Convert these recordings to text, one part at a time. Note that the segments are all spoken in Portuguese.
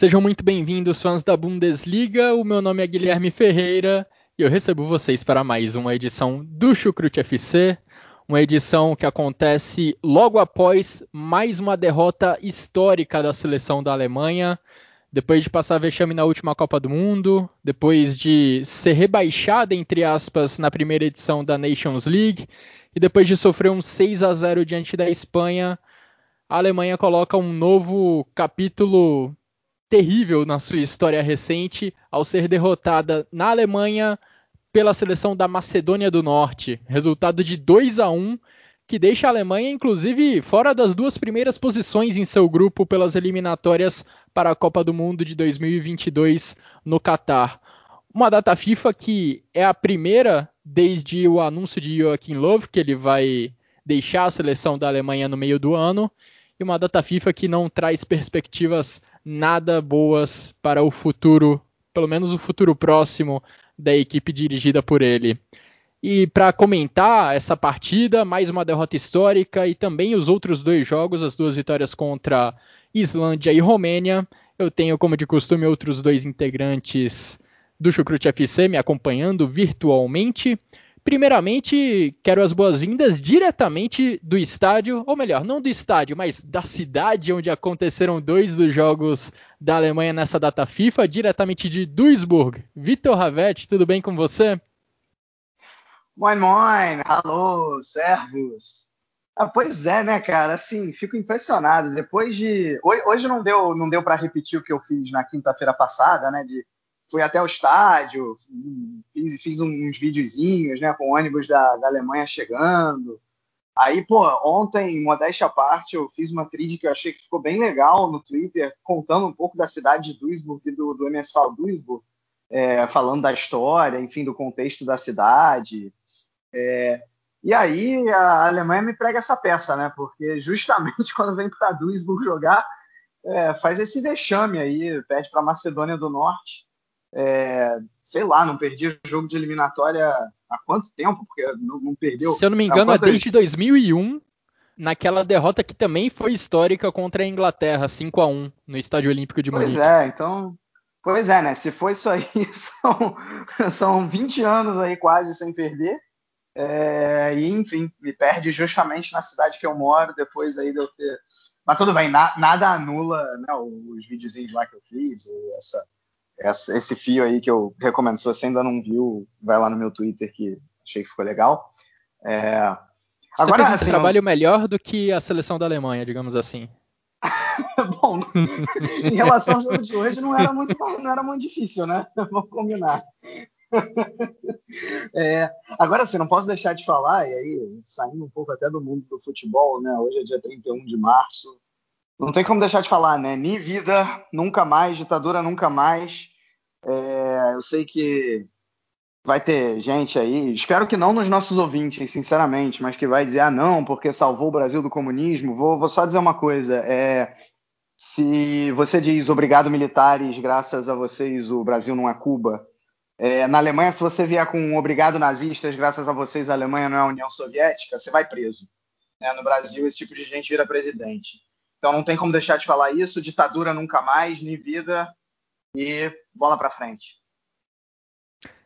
Sejam muito bem-vindos, fãs da Bundesliga. O meu nome é Guilherme Ferreira e eu recebo vocês para mais uma edição do Chucrute FC, uma edição que acontece logo após mais uma derrota histórica da seleção da Alemanha. Depois de passar vexame na última Copa do Mundo, depois de ser rebaixada, entre aspas, na primeira edição da Nations League, e depois de sofrer um 6 a 0 diante da Espanha, a Alemanha coloca um novo capítulo terrível na sua história recente ao ser derrotada na Alemanha pela seleção da Macedônia do Norte. Resultado de 2 a 1 que deixa a Alemanha, inclusive, fora das duas primeiras posições em seu grupo pelas eliminatórias para a Copa do Mundo de 2022 no Catar. Uma data FIFA que é a primeira desde o anúncio de Joachim Löw, que ele vai deixar a seleção da Alemanha no meio do ano, e uma data FIFA que não traz perspectivas nada boas para o futuro, pelo menos o futuro próximo da equipe dirigida por ele. E para comentar essa partida, mais uma derrota histórica e também os outros dois jogos, as duas vitórias contra Islândia e Romênia, eu tenho, como de costume, outros dois integrantes do Chucrute FC me acompanhando virtualmente. Primeiramente, quero as boas-vindas diretamente do estádio, ou melhor, não do estádio, mas da cidade onde aconteceram dois dos jogos da Alemanha nessa data FIFA, diretamente de Duisburg. Vitor Ravetti, tudo bem com você? Moin, moin, alô, servos. Ah, pois é, né, cara? Assim, fico impressionado. Depois de. Hoje não deu, não deu para repetir o que eu fiz na quinta-feira passada, né? De fui até o estádio, fiz, fiz uns videozinhos, né, com ônibus da, da Alemanha chegando. Aí, pô, ontem, modéstia à parte, eu fiz uma trilha que eu achei que ficou bem legal no Twitter, contando um pouco da cidade de Duisburg e do, do MSV Duisburg, é, falando da história, enfim, do contexto da cidade. É, e aí a Alemanha me prega essa peça, né? Porque justamente quando vem para Duisburg jogar, é, faz esse vexame aí, perde para a Macedônia do Norte. É, sei lá, não perdi jogo de eliminatória há quanto tempo? Porque não, não perdeu. Se eu não me engano, é desde 2001, naquela derrota que também foi histórica contra a Inglaterra, 5 a 1 no Estádio Olímpico de Munique. Pois é, então. Pois é, né? Se foi isso aí, são, são 20 anos aí quase sem perder. É, e, enfim, me perde justamente na cidade que eu moro, depois aí de eu ter. Mas tudo bem, na, nada anula né, os videozinhos lá que eu fiz, essa, essa, esse fio aí que eu recomendo. Se você ainda não viu, vai lá no meu Twitter que achei que ficou legal. É... Você Agora, fez um assim, trabalho eu... melhor do que a seleção da Alemanha, digamos assim. Bom, em relação ao jogo de hoje, não era muito, não era muito difícil, né? Vamos combinar. É, agora, assim, não posso deixar de falar, e aí, saindo um pouco até do mundo do futebol, né? Hoje é dia 31 de março. Não tem como deixar de falar, né? Ni vida, nunca mais, ditadura nunca mais. É, eu sei que vai ter gente aí, espero que não nos nossos ouvintes, sinceramente, mas que vai dizer, ah, não, porque salvou o Brasil do comunismo. Vou, vou só dizer uma coisa: é, se você diz obrigado, militares, graças a vocês o Brasil não é Cuba. É, na Alemanha, se você vier com obrigado nazistas, graças a vocês a Alemanha não é a União Soviética, você vai preso. É, no Brasil, esse tipo de gente vira presidente. Então não tem como deixar de falar isso. Ditadura nunca mais, nem vida e bola para frente.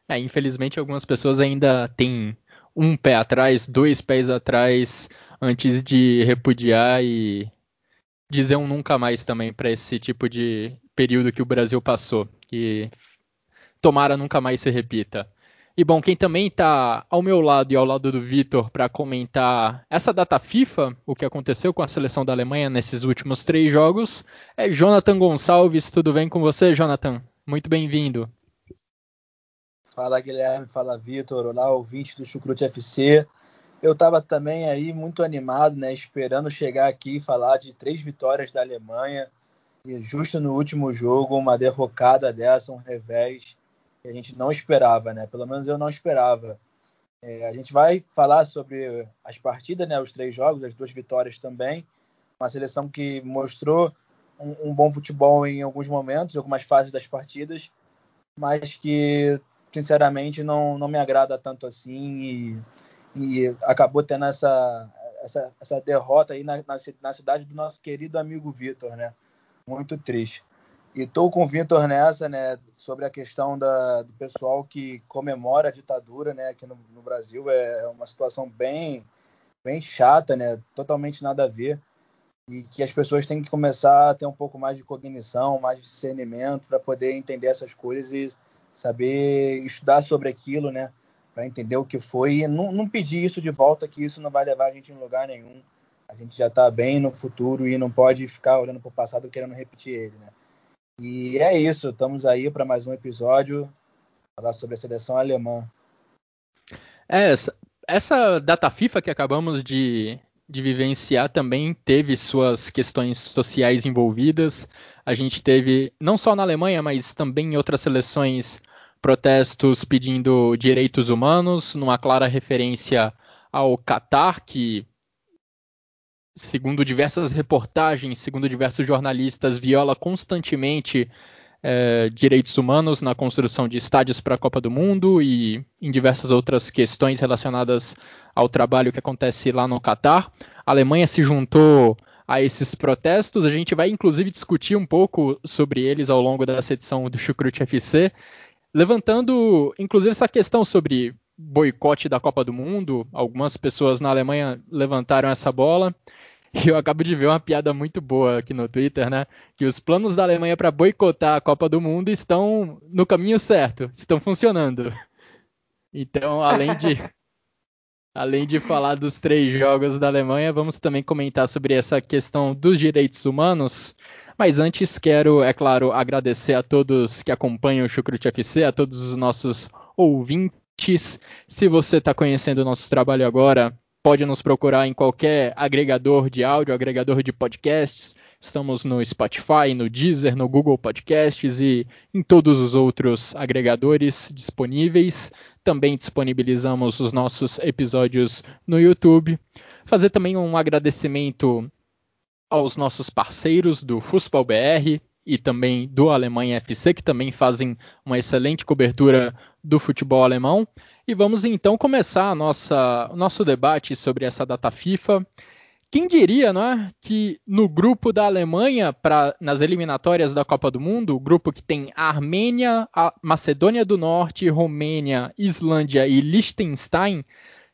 É, infelizmente algumas pessoas ainda têm um pé atrás, dois pés atrás antes de repudiar e dizer um nunca mais também para esse tipo de período que o Brasil passou, que tomara nunca mais se repita. E bom, quem também está ao meu lado e ao lado do Vitor para comentar essa data FIFA, o que aconteceu com a seleção da Alemanha nesses últimos três jogos, é Jonathan Gonçalves. Tudo bem com você, Jonathan? Muito bem-vindo. Fala Guilherme, fala Vitor, olá ouvinte do Chucrute FC. Eu estava também aí muito animado, né, esperando chegar aqui e falar de três vitórias da Alemanha e justo no último jogo uma derrocada dessa, um revés que a gente não esperava, né? Pelo menos eu não esperava. É, a gente vai falar sobre as partidas, né? Os três jogos, as duas vitórias também. Uma seleção que mostrou um, um bom futebol em alguns momentos, algumas fases das partidas, mas que sinceramente não, não me agrada tanto assim e, e acabou tendo essa, essa, essa derrota aí na, na, na cidade do nosso querido amigo Vitor, né? Muito triste. E estou com o Vitor nessa, né, sobre a questão da, do pessoal que comemora a ditadura, né, aqui no, no, Brasil. É uma situação bem, bem chata, né, totalmente nada a ver. E que as pessoas têm que começar a ter um pouco mais de cognição, mais discernimento para poder entender essas coisas e saber estudar sobre aquilo, né, para entender o que foi. E não, não pedir isso de volta, que isso não vai levar a gente em lugar nenhum. A gente já está bem no futuro e não pode ficar olhando para o passado querendo repetir ele, né. E é isso, estamos aí para mais um episódio falar sobre a seleção alemã. É, essa, essa data FIFA que acabamos de, de vivenciar também teve suas questões sociais envolvidas. A gente teve, não só na Alemanha, mas também em outras seleções, protestos pedindo direitos humanos, numa clara referência ao Catar, que segundo diversas reportagens, segundo diversos jornalistas, viola constantemente é, direitos humanos na construção de estádios para a Copa do Mundo e em diversas outras questões relacionadas ao trabalho que acontece lá no Catar. A Alemanha se juntou a esses protestos. A gente vai inclusive discutir um pouco sobre eles ao longo dessa edição do Chucrute FC, levantando inclusive essa questão sobre boicote da Copa do Mundo. Algumas pessoas na Alemanha levantaram essa bola. E eu acabo de ver uma piada muito boa aqui no Twitter, né? Que os planos da Alemanha para boicotar a Copa do Mundo estão no caminho certo, estão funcionando. Então, além de além de falar dos três jogos da Alemanha, vamos também comentar sobre essa questão dos direitos humanos. Mas antes quero, é claro, agradecer a todos que acompanham o Chucrute FC, a todos os nossos ouvintes. Se você está conhecendo o nosso trabalho agora, pode nos procurar em qualquer agregador de áudio, agregador de podcasts. Estamos no Spotify, no Deezer, no Google Podcasts e em todos os outros agregadores disponíveis. Também disponibilizamos os nossos episódios no YouTube. Fazer também um agradecimento aos nossos parceiros do Fußball BR e também do Alemanha FC, que também fazem uma excelente cobertura do futebol alemão. E vamos então começar nossa, nosso debate sobre essa data FIFA. Quem diria, não é, que no grupo da Alemanha para nas eliminatórias da Copa do Mundo, o grupo que tem Armênia, a Macedônia do Norte, Romênia, Islândia e Liechtenstein,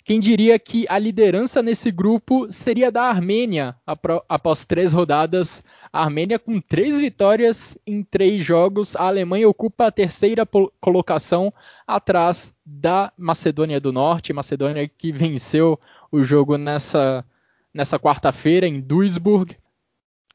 quem diria que a liderança nesse grupo seria da Armênia após três rodadas? A Armênia com três vitórias em três jogos. A Alemanha ocupa a terceira colocação atrás da Macedônia do Norte. Macedônia que venceu o jogo nessa, nessa quarta-feira em Duisburg,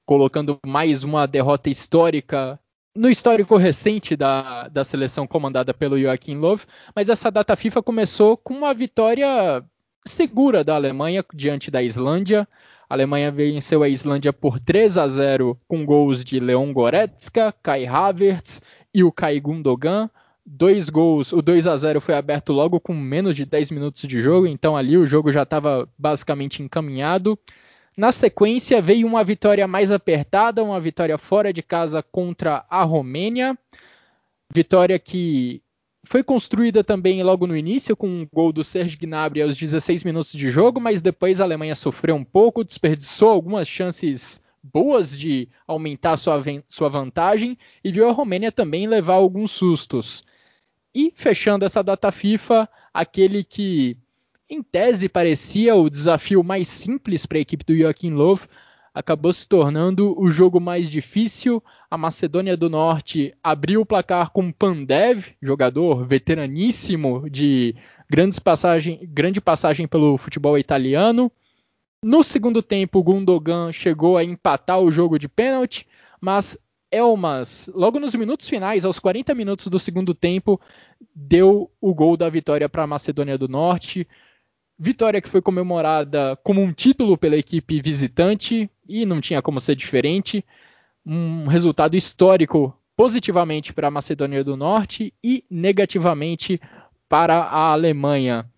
colocando mais uma derrota histórica no histórico recente da, da seleção comandada pelo Joachim Löw, mas essa data FIFA começou com uma vitória segura da Alemanha diante da Islândia. A Alemanha venceu a Islândia por 3 a 0 com gols de Leon Goretzka, Kai Havertz e o Kai Gundogan. Dois gols, o 2 a 0 foi aberto logo com menos de 10 minutos de jogo, então ali o jogo já estava basicamente encaminhado. Na sequência, veio uma vitória mais apertada, uma vitória fora de casa contra a Romênia. Vitória que foi construída também logo no início, com um gol do Serge Gnabry aos 16 minutos de jogo, mas depois a Alemanha sofreu um pouco, desperdiçou algumas chances boas de aumentar sua, sua vantagem e viu a Romênia também levar alguns sustos. E fechando essa data FIFA, aquele que em tese parecia o desafio mais simples para a equipe do Joachim Löw, acabou se tornando o jogo mais difícil. A Macedônia do Norte abriu o placar com Pandev, jogador veteraníssimo de grandes passagem, grande passagem pelo futebol italiano. No segundo tempo, Gundogan chegou a empatar o jogo de pênalti, mas Elmas, logo nos minutos finais, aos 40 minutos do segundo tempo, deu o gol da vitória para a Macedônia do Norte. Vitória que foi comemorada como um título pela equipe visitante e não tinha como ser diferente. Um resultado histórico positivamente para a Macedônia do Norte e negativamente para a Alemanha.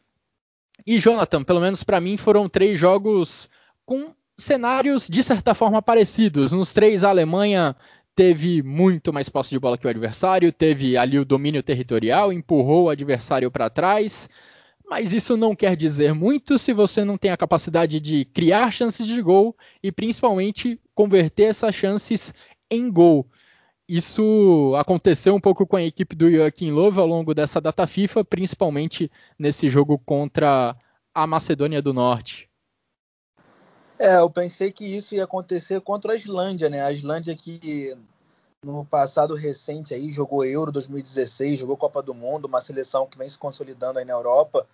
E Jonathan, pelo menos para mim, foram três jogos com cenários de certa forma parecidos. Nos três, a Alemanha teve muito mais posse de bola que o adversário, teve ali o domínio territorial, empurrou o adversário para trás. Mas isso não quer dizer muito se você não tem a capacidade de criar chances de gol e principalmente converter essas chances em gol. Isso aconteceu um pouco com a equipe do Joaquim Love ao longo dessa data FIFA, principalmente nesse jogo contra a Macedônia do Norte. É, eu pensei que isso ia acontecer contra a Islândia, né? A Islândia que no passado recente aí jogou Euro 2016, jogou Copa do Mundo, uma seleção que vem se consolidando aí na Europa.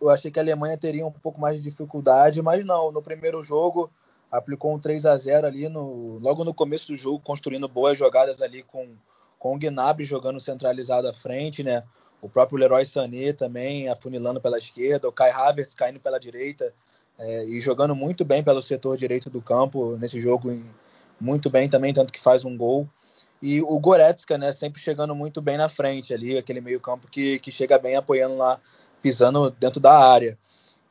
Eu achei que a Alemanha teria um pouco mais de dificuldade, mas não. No primeiro jogo aplicou um 3 a 0 ali no logo no começo do jogo, construindo boas jogadas ali com com o Gnabry jogando centralizado à frente, né? O próprio Leroy Sané também afunilando pela esquerda, o Kai Havertz caindo pela direita é, e jogando muito bem pelo setor direito do campo nesse jogo, muito bem também, tanto que faz um gol. E o Goretzka, né, sempre chegando muito bem na frente ali, aquele meio campo que, que chega bem apoiando lá, pisando dentro da área.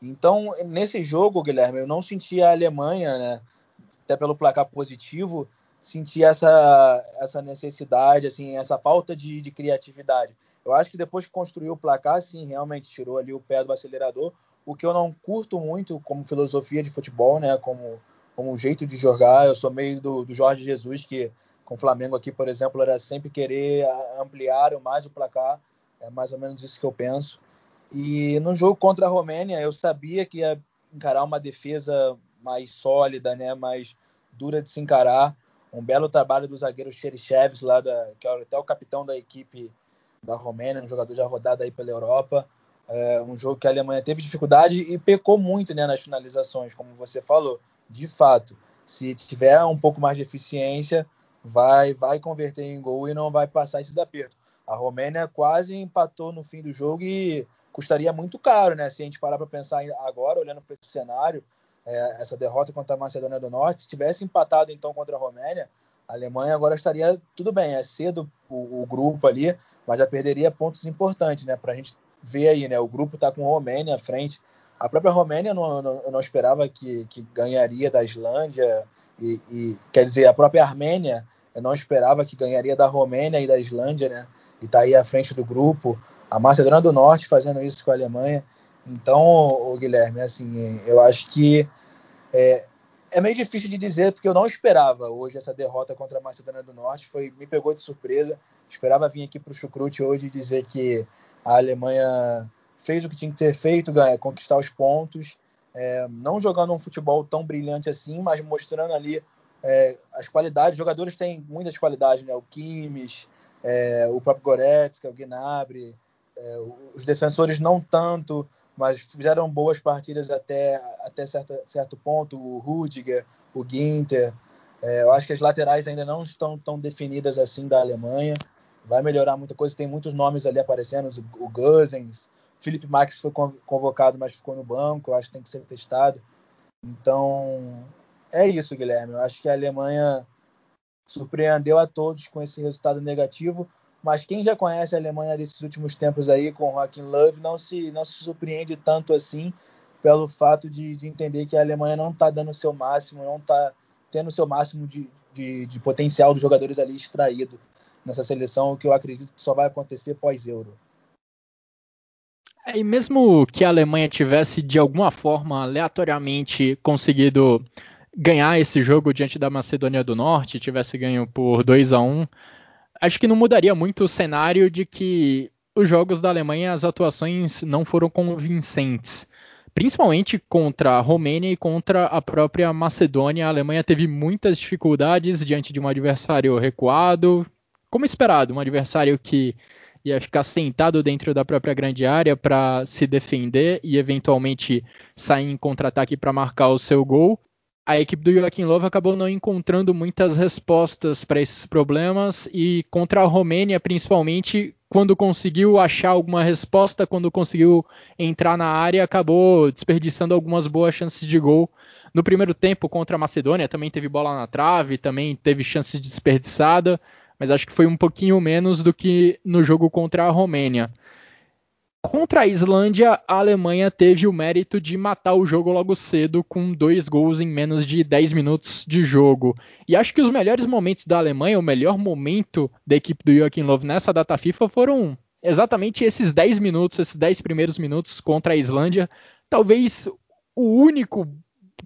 Então, nesse jogo, Guilherme, eu não senti a Alemanha, né, até pelo placar positivo, senti essa, essa necessidade, assim, essa falta de, de criatividade. Eu acho que depois que construiu o placar, sim, realmente tirou ali o pé do acelerador, o que eu não curto muito como filosofia de futebol, né? Como, como jeito de jogar. Eu sou meio do, do Jorge Jesus, que com o Flamengo aqui, por exemplo, era sempre querer ampliar mais o placar. É mais ou menos isso que eu penso. E no jogo contra a Romênia, eu sabia que ia encarar uma defesa mais sólida, né? Mais dura de se encarar. Um belo trabalho do zagueiro Cherichevs, lá da, que é até o capitão da equipe da Romênia, um jogador já rodado aí pela Europa. É um jogo que a Alemanha teve dificuldade e pecou muito né, nas finalizações, como você falou. De fato, se tiver um pouco mais de eficiência, vai, vai converter em gol e não vai passar esse aperto. A Romênia quase empatou no fim do jogo e custaria muito caro, né? Se a gente parar para pensar agora, olhando para esse cenário, é, essa derrota contra a Macedônia do Norte, se tivesse empatado então contra a Romênia, a Alemanha agora estaria tudo bem, é cedo o, o grupo ali, mas já perderia pontos importantes, né? Para a gente ver aí, né? O grupo está com a Romênia à frente. A própria Romênia não, não, eu não esperava que, que ganharia da Islândia e, e, quer dizer a própria Armênia eu não esperava que ganharia da Romênia e da Islândia, né? E está aí à frente do grupo. A Macedônia do Norte fazendo isso com a Alemanha. Então, o Guilherme, assim, eu acho que é, é meio difícil de dizer porque eu não esperava hoje essa derrota contra a Macedônia do Norte. Foi me pegou de surpresa. Esperava vir aqui para o Chucrute hoje e dizer que a Alemanha fez o que tinha que ter feito, ganhar, conquistar os pontos, é, não jogando um futebol tão brilhante assim, mas mostrando ali é, as qualidades. Os jogadores têm muitas qualidades, né? O Kimmich, é, o próprio Goretzka, o Gnabry, é, os defensores não tanto, mas fizeram boas partidas até, até certo, certo ponto. O Rudiger, o Ginter. É, eu acho que as laterais ainda não estão tão definidas assim da Alemanha vai melhorar muita coisa. Tem muitos nomes ali aparecendo, o Guzens, Felipe Max foi convocado, mas ficou no banco, eu acho que tem que ser testado. Então, é isso, Guilherme. Eu acho que a Alemanha surpreendeu a todos com esse resultado negativo, mas quem já conhece a Alemanha desses últimos tempos aí com o Joaquim Love não se, não se surpreende tanto assim pelo fato de, de entender que a Alemanha não está dando o seu máximo, não está tendo o seu máximo de, de, de potencial dos jogadores ali extraído nessa seleção, o que eu acredito que só vai acontecer pós-Euro. É, e mesmo que a Alemanha tivesse de alguma forma aleatoriamente conseguido ganhar esse jogo diante da Macedônia do Norte, tivesse ganho por 2 a 1, acho que não mudaria muito o cenário de que os jogos da Alemanha, as atuações não foram convincentes. Principalmente contra a Romênia e contra a própria Macedônia, a Alemanha teve muitas dificuldades diante de um adversário recuado, como esperado, um adversário que ia ficar sentado dentro da própria grande área para se defender e eventualmente sair em contra-ataque para marcar o seu gol. A equipe do Joaquim Love acabou não encontrando muitas respostas para esses problemas e contra a Romênia, principalmente, quando conseguiu achar alguma resposta, quando conseguiu entrar na área, acabou desperdiçando algumas boas chances de gol. No primeiro tempo contra a Macedônia também teve bola na trave, também teve chances desperdiçada, mas acho que foi um pouquinho menos do que no jogo contra a Romênia. Contra a Islândia, a Alemanha teve o mérito de matar o jogo logo cedo com dois gols em menos de 10 minutos de jogo. E acho que os melhores momentos da Alemanha, o melhor momento da equipe do Joachim Löw nessa data FIFA foram exatamente esses 10 minutos, esses 10 primeiros minutos contra a Islândia. Talvez o único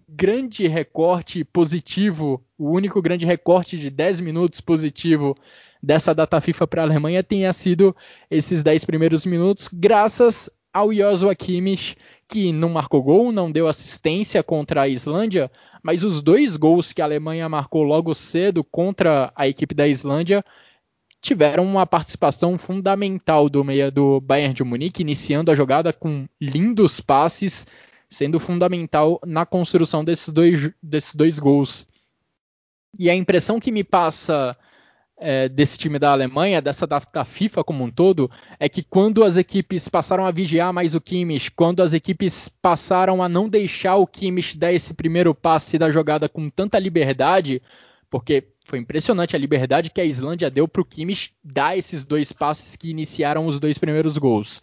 grande recorte positivo, o único grande recorte de 10 minutos positivo dessa data FIFA para a Alemanha tenha sido esses 10 primeiros minutos, graças ao Joshua Kimmich, que não marcou gol, não deu assistência contra a Islândia, mas os dois gols que a Alemanha marcou logo cedo contra a equipe da Islândia tiveram uma participação fundamental do meia do Bayern de Munique, iniciando a jogada com lindos passes, sendo fundamental na construção desses dois, desses dois gols. E a impressão que me passa é, desse time da Alemanha, dessa da, da, FIFA como um todo, é que quando as equipes passaram a vigiar mais o Kimmich, quando as equipes passaram a não deixar o Kimmich dar esse primeiro passe da jogada com tanta liberdade, porque foi impressionante a liberdade que a Islândia deu para o Kimmich dar esses dois passes que iniciaram os dois primeiros gols.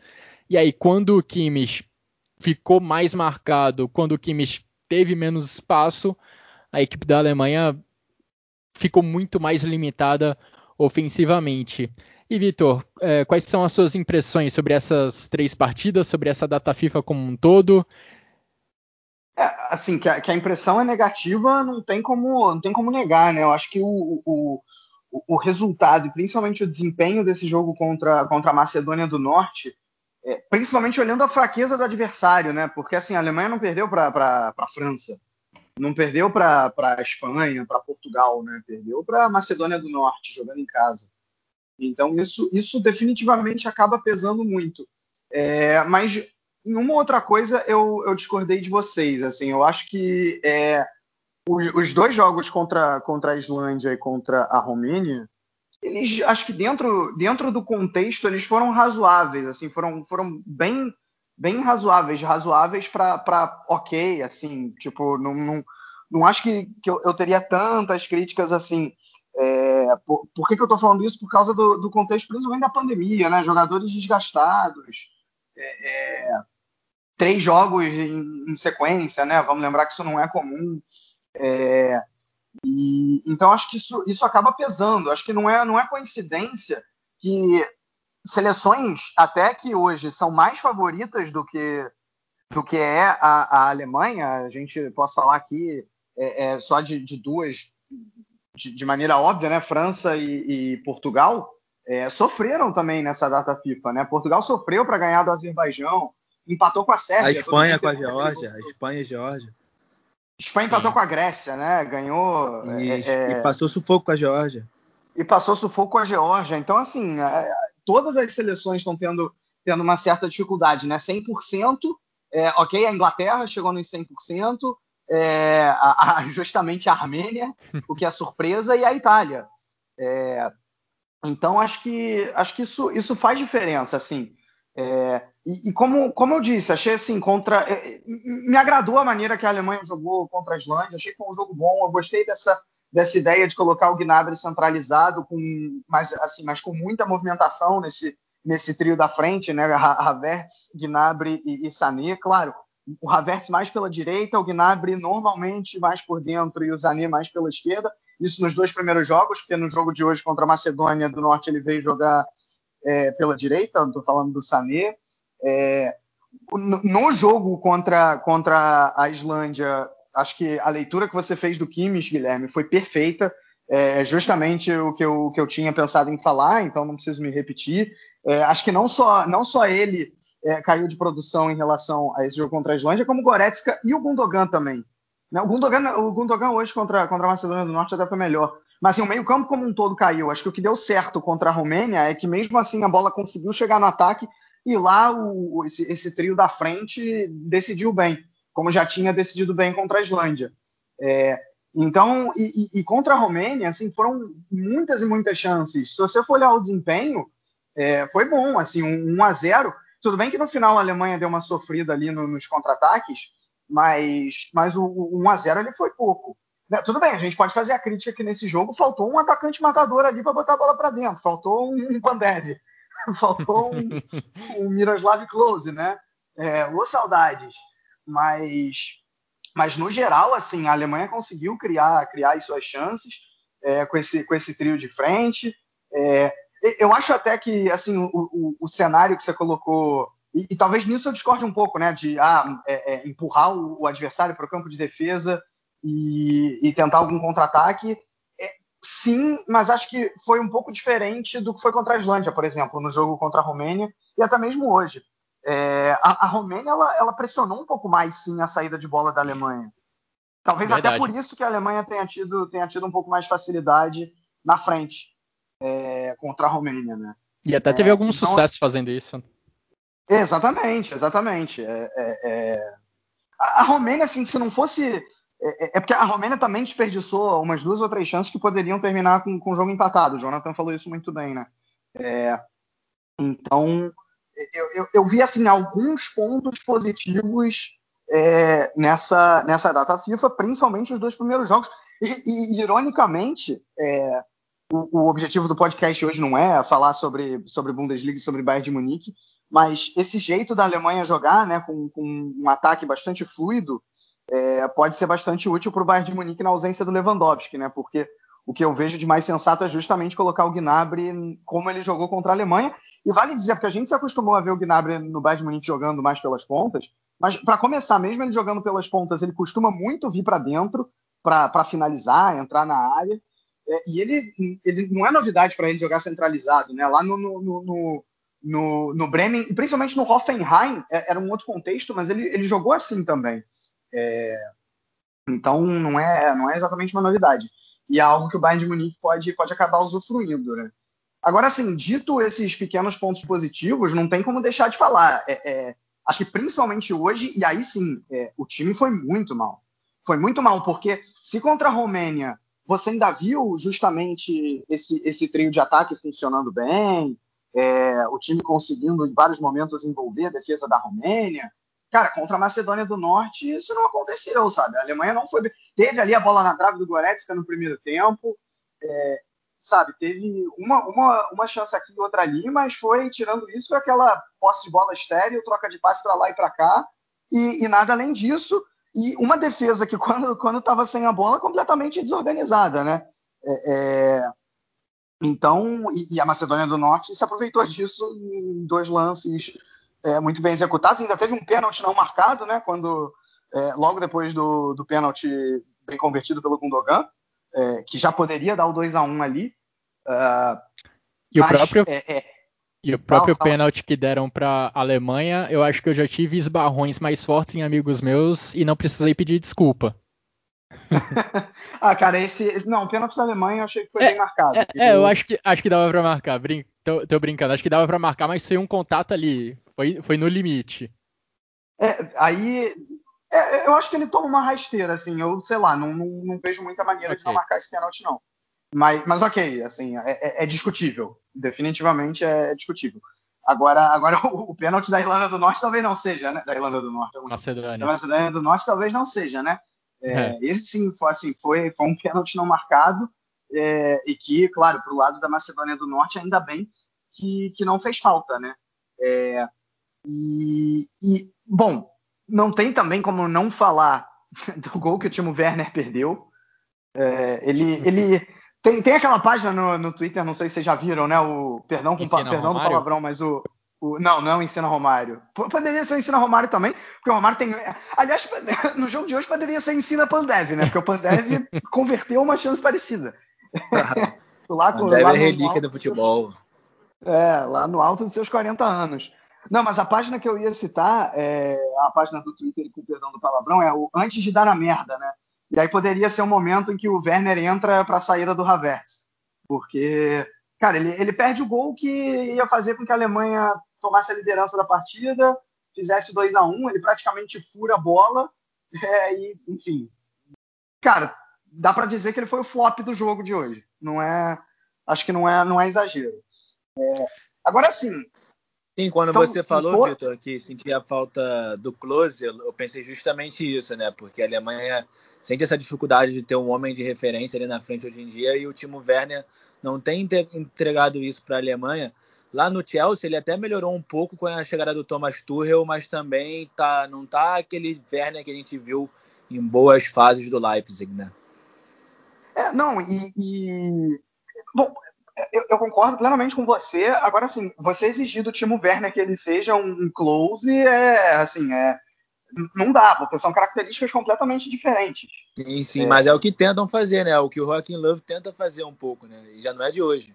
E aí, quando o Kimmich ficou mais marcado, quando o Kimmich teve menos espaço, a equipe da Alemanha ficou muito mais limitada ofensivamente. E Vitor, é, quais são as suas impressões sobre essas três partidas, sobre essa data FIFA como um todo? É, assim, que a, que a, impressão é negativa, não tem como, não tem como negar, né? Eu acho que o, o, o resultado, e principalmente o desempenho desse jogo contra, contra a Macedônia do Norte, é, principalmente olhando a fraqueza do adversário, né? Porque assim, a Alemanha não perdeu para a França não perdeu para a Espanha, para Portugal, né? Perdeu para a Macedônia do Norte, jogando em casa. Então isso, isso definitivamente acaba pesando muito. É, mas em uma outra coisa eu, eu, discordei de vocês. Assim, eu acho que é, os, os, dois jogos contra, contra a Islândia e contra a Romênia, eles acho que dentro, dentro do contexto eles foram razoáveis, assim, foram, foram bem bem razoáveis, razoáveis para ok, assim, tipo, não, não, não acho que, que eu, eu, teria tantas críticas assim. É, por, por que, que eu estou falando isso? Por causa do, do, contexto, principalmente da pandemia, né? Jogadores desgastados, é, é, três jogos em, em, sequência, né? Vamos lembrar que isso não é comum. É, e, então acho que isso, isso acaba pesando. Acho que não é, não é coincidência que seleções até que hoje são mais favoritas do que do que é a, a Alemanha. A gente posso falar aqui é, é só de, de duas de, de, maneira óbvia, né? França e, e Portugal é, sofreram também nessa data FIFA, né? Portugal sofreu para ganhar do Azerbaijão, empatou com a Sérvia. A Espanha com a Geórgia, a Espanha e Geórgia. Espanha empatou com a Grécia, né? Ganhou. E, é, e passou sufoco com a Geórgia. E passou sufoco com a Geórgia. Então, assim, é, todas as seleções estão tendo, tendo uma certa dificuldade, né? 100%, é, ok, a Inglaterra chegou nos 100%, é, a, a, justamente a Armênia, o que é surpresa, e a Itália. É, então, acho que, acho que isso, isso faz diferença, assim. É, e, e como, como eu disse, achei assim, contra. É, me agradou a maneira que a Alemanha jogou contra a Islândia, achei que foi um jogo bom, eu gostei dessa, dessa ideia de colocar o Gnabry centralizado, com, mais, assim, mas com muita movimentação nesse, nesse trio da frente, né? Havertz, Gnabry e, e Sané, claro. O Havertz mais pela direita, o Gnabry normalmente mais por dentro e o Sané mais pela esquerda. Isso nos dois primeiros jogos, porque no jogo de hoje contra a Macedônia do Norte ele veio jogar é, pela direita, estou falando do Sané. É, no jogo contra, contra a Islândia, acho que a leitura que você fez do Kimmich, Guilherme, foi perfeita. É, é justamente o que eu, que eu tinha pensado em falar, então não preciso me repetir. É, acho que não só, não só ele é, caiu de produção em relação a esse jogo contra a Islândia, como o Goretzka e o Gundogan também. Né, o Gundogan, o Gundogan hoje contra, contra a Macedônia do Norte até foi melhor. Mas assim, o meio-campo como um todo caiu. Acho que o que deu certo contra a Romênia é que mesmo assim a bola conseguiu chegar no ataque e lá o, esse, esse trio da frente decidiu bem como já tinha decidido bem contra a Islândia. É, então, e, e, contra a Romênia, assim, foram muitas e muitas chances. Se você for olhar o desempenho, é, foi bom, assim, um 1 a 0 Tudo bem que no final a Alemanha deu uma sofrida ali no, nos contra-ataques, mas, mas o, o 1 a 0 ele foi pouco. Né, tudo bem, a gente pode fazer a crítica que nesse jogo faltou um atacante matador ali para botar a bola para dentro, faltou um, um Pandev, faltou um, um Miroslav Klose, né? É, ô saudades. Mas mas no geral, assim, a Alemanha conseguiu criar, criar as suas chances é, com, esse, com esse trio de frente. É, eu acho até que assim o, o, o cenário que você colocou e, e, talvez nisso eu discorde um pouco, né, de ah, é, é empurrar o, o adversário para o campo de defesa e, e tentar algum contra-ataque. É, sim, mas acho que foi um pouco diferente do que foi contra a Islândia, por exemplo, no jogo contra a Romênia e até mesmo hoje. É, a, a, Romênia ela, ela, pressionou um pouco mais sim a saída de bola da Alemanha. Talvez Verdade. até por isso que a Alemanha tenha tido, tenha tido um pouco mais de facilidade na frente é, contra a Romênia, né? E até teve é, algum então, sucesso fazendo isso. Exatamente, exatamente. É, é, é, a, a Romênia, assim, se não fosse é, porque a Romênia também desperdiçou umas duas ou três chances que poderiam terminar com, com o jogo empatado. O Jonathan falou isso muito bem, né? Então, eu, eu, eu, vi assim alguns pontos positivos é, nessa, nessa data FIFA, principalmente os dois primeiros jogos. E, e ironicamente, é, o, o, objetivo do podcast hoje não é falar sobre, sobre Bundesliga e sobre Bayern de Munique, mas esse jeito da Alemanha jogar, né, com, com um ataque bastante fluido, é, pode ser bastante útil para o Bayern de Munique na ausência do Lewandowski, né? Porque o que eu vejo de mais sensato é justamente colocar o Gnabry como ele jogou contra a Alemanha e vale dizer, porque a gente se acostumou a ver o Gnabry no Bayern Munique jogando mais pelas pontas, mas para começar, mesmo ele jogando pelas pontas, ele costuma muito vir para dentro para finalizar, entrar na área. É, e ele, ele não é novidade para ele jogar centralizado, né? Lá no, no, no, no, no Bremen, e principalmente no Hoffenheim, é, era um outro contexto, mas ele, ele jogou assim também. É, então não é, não é exatamente uma novidade. E é algo que o Bayern de Munique pode, pode acabar usufruindo, né? Agora, assim, dito esses pequenos pontos positivos, não tem como deixar de falar. É, é, acho que principalmente hoje, e aí sim, é, o time foi muito mal. Foi muito mal, porque se contra a Romênia você ainda viu justamente esse, esse trio de ataque funcionando bem, é, o time conseguindo em vários momentos envolver a defesa da Romênia, cara, contra a Macedônia do Norte isso não aconteceu, sabe? A Alemanha não foi. Teve ali a bola na trave do Goretzka no primeiro tempo. É, sabe, teve uma, uma, uma chance aqui e outra ali, mas foi, tirando isso, aquela posse de bola estéreo, troca de passe para lá e para cá, e, e, nada além disso. E uma defesa que, quando, estava sem a bola, completamente desorganizada, né? É, é, então, e, e, a Macedônia do Norte se aproveitou disso em dois lances é, muito bem executados. Ainda teve um pênalti não marcado, né? Quando, é, logo depois do, do pênalti bem convertido pelo Gundogan é, que já poderia dar o 2 a 1 ali. Uh, e, mas, o próprio, é, é, e o próprio pênalti que deram para a Alemanha, eu acho que eu já tive esbarrões mais fortes em amigos meus e não precisei pedir desculpa. ah, cara, esse, esse, Não, o pênalti da Alemanha eu achei que foi é, bem marcado. É, é, eu acho que, acho que dava pra marcar. Brin tô, tô, brincando, acho que dava pra marcar, mas foi um contato ali. Foi, foi no limite. É, aí é, eu acho que ele toma uma rasteira, assim. Eu, sei lá, não, não, não vejo muita maneira okay. de não marcar esse pênalti, não. Mas, mas ok, assim, é, é, é discutível. Definitivamente é, discutível. Agora, agora o, o pênalti da Irlanda do Norte talvez não seja, né? Da Irlanda do Norte. Macedônia. Da Macedônia do Norte talvez não seja, né? É, é. esse sim foi, assim, foi, foi um pênalti não marcado é, e que, claro, para o lado da Macedônia do Norte, ainda bem que, que não fez falta, né? É, e, e, bom, não tem também como não falar do gol que o Timo Werner perdeu. É, ele, ele tem, tem aquela página no, no Twitter, não sei se vocês já viram, né? O perdão com perdão do palavrão, mas o, o, não, não é Ensina Romário. Poderia ser Ensina Romário também, porque o Romário tem. Aliás, no jogo de hoje poderia ser Ensina Pandev, né? Porque o Pandev converteu uma chance parecida. lá, Pandev lá é relíquia do futebol. Seus, é, lá no alto dos seus 40 anos. Não, mas a página que eu ia citar, é a página do Twitter com perdão do palavrão, é o antes de dar a merda, né? E aí poderia ser o um momento em que o Werner entra para a saída do Havertz. Porque, cara, ele, ele perde o gol que ia fazer com que a Alemanha tomasse a liderança da partida, fizesse 2 a 1 um, ele praticamente fura a bola, é, e, enfim. cara, dá para dizer que ele foi o flop do jogo de hoje. Não é, acho que não é, não é exagero. É, agora sim. Sim, quando então, você falou, Vitor, que sentia a falta do close, eu pensei justamente isso, né? Porque a Alemanha sente essa dificuldade de ter um homem de referência ali na frente hoje em dia e o Timo Werner não tem entregado isso para a Alemanha. Lá no Chelsea ele até melhorou um pouco com a chegada do Thomas Tuchel, mas também tá, não tá aquele Werner que a gente viu em boas fases do Leipzig, né? É, não, e, e... bom, eu, eu, concordo plenamente com você. Agora, assim, você exigir do Timo Werner que ele seja um close é, assim, é, não dá, porque são características completamente diferentes. Sim, sim, é. mas é o que tentam fazer, né? O que o Joaquim Love tenta fazer um pouco, né? E já não é de hoje.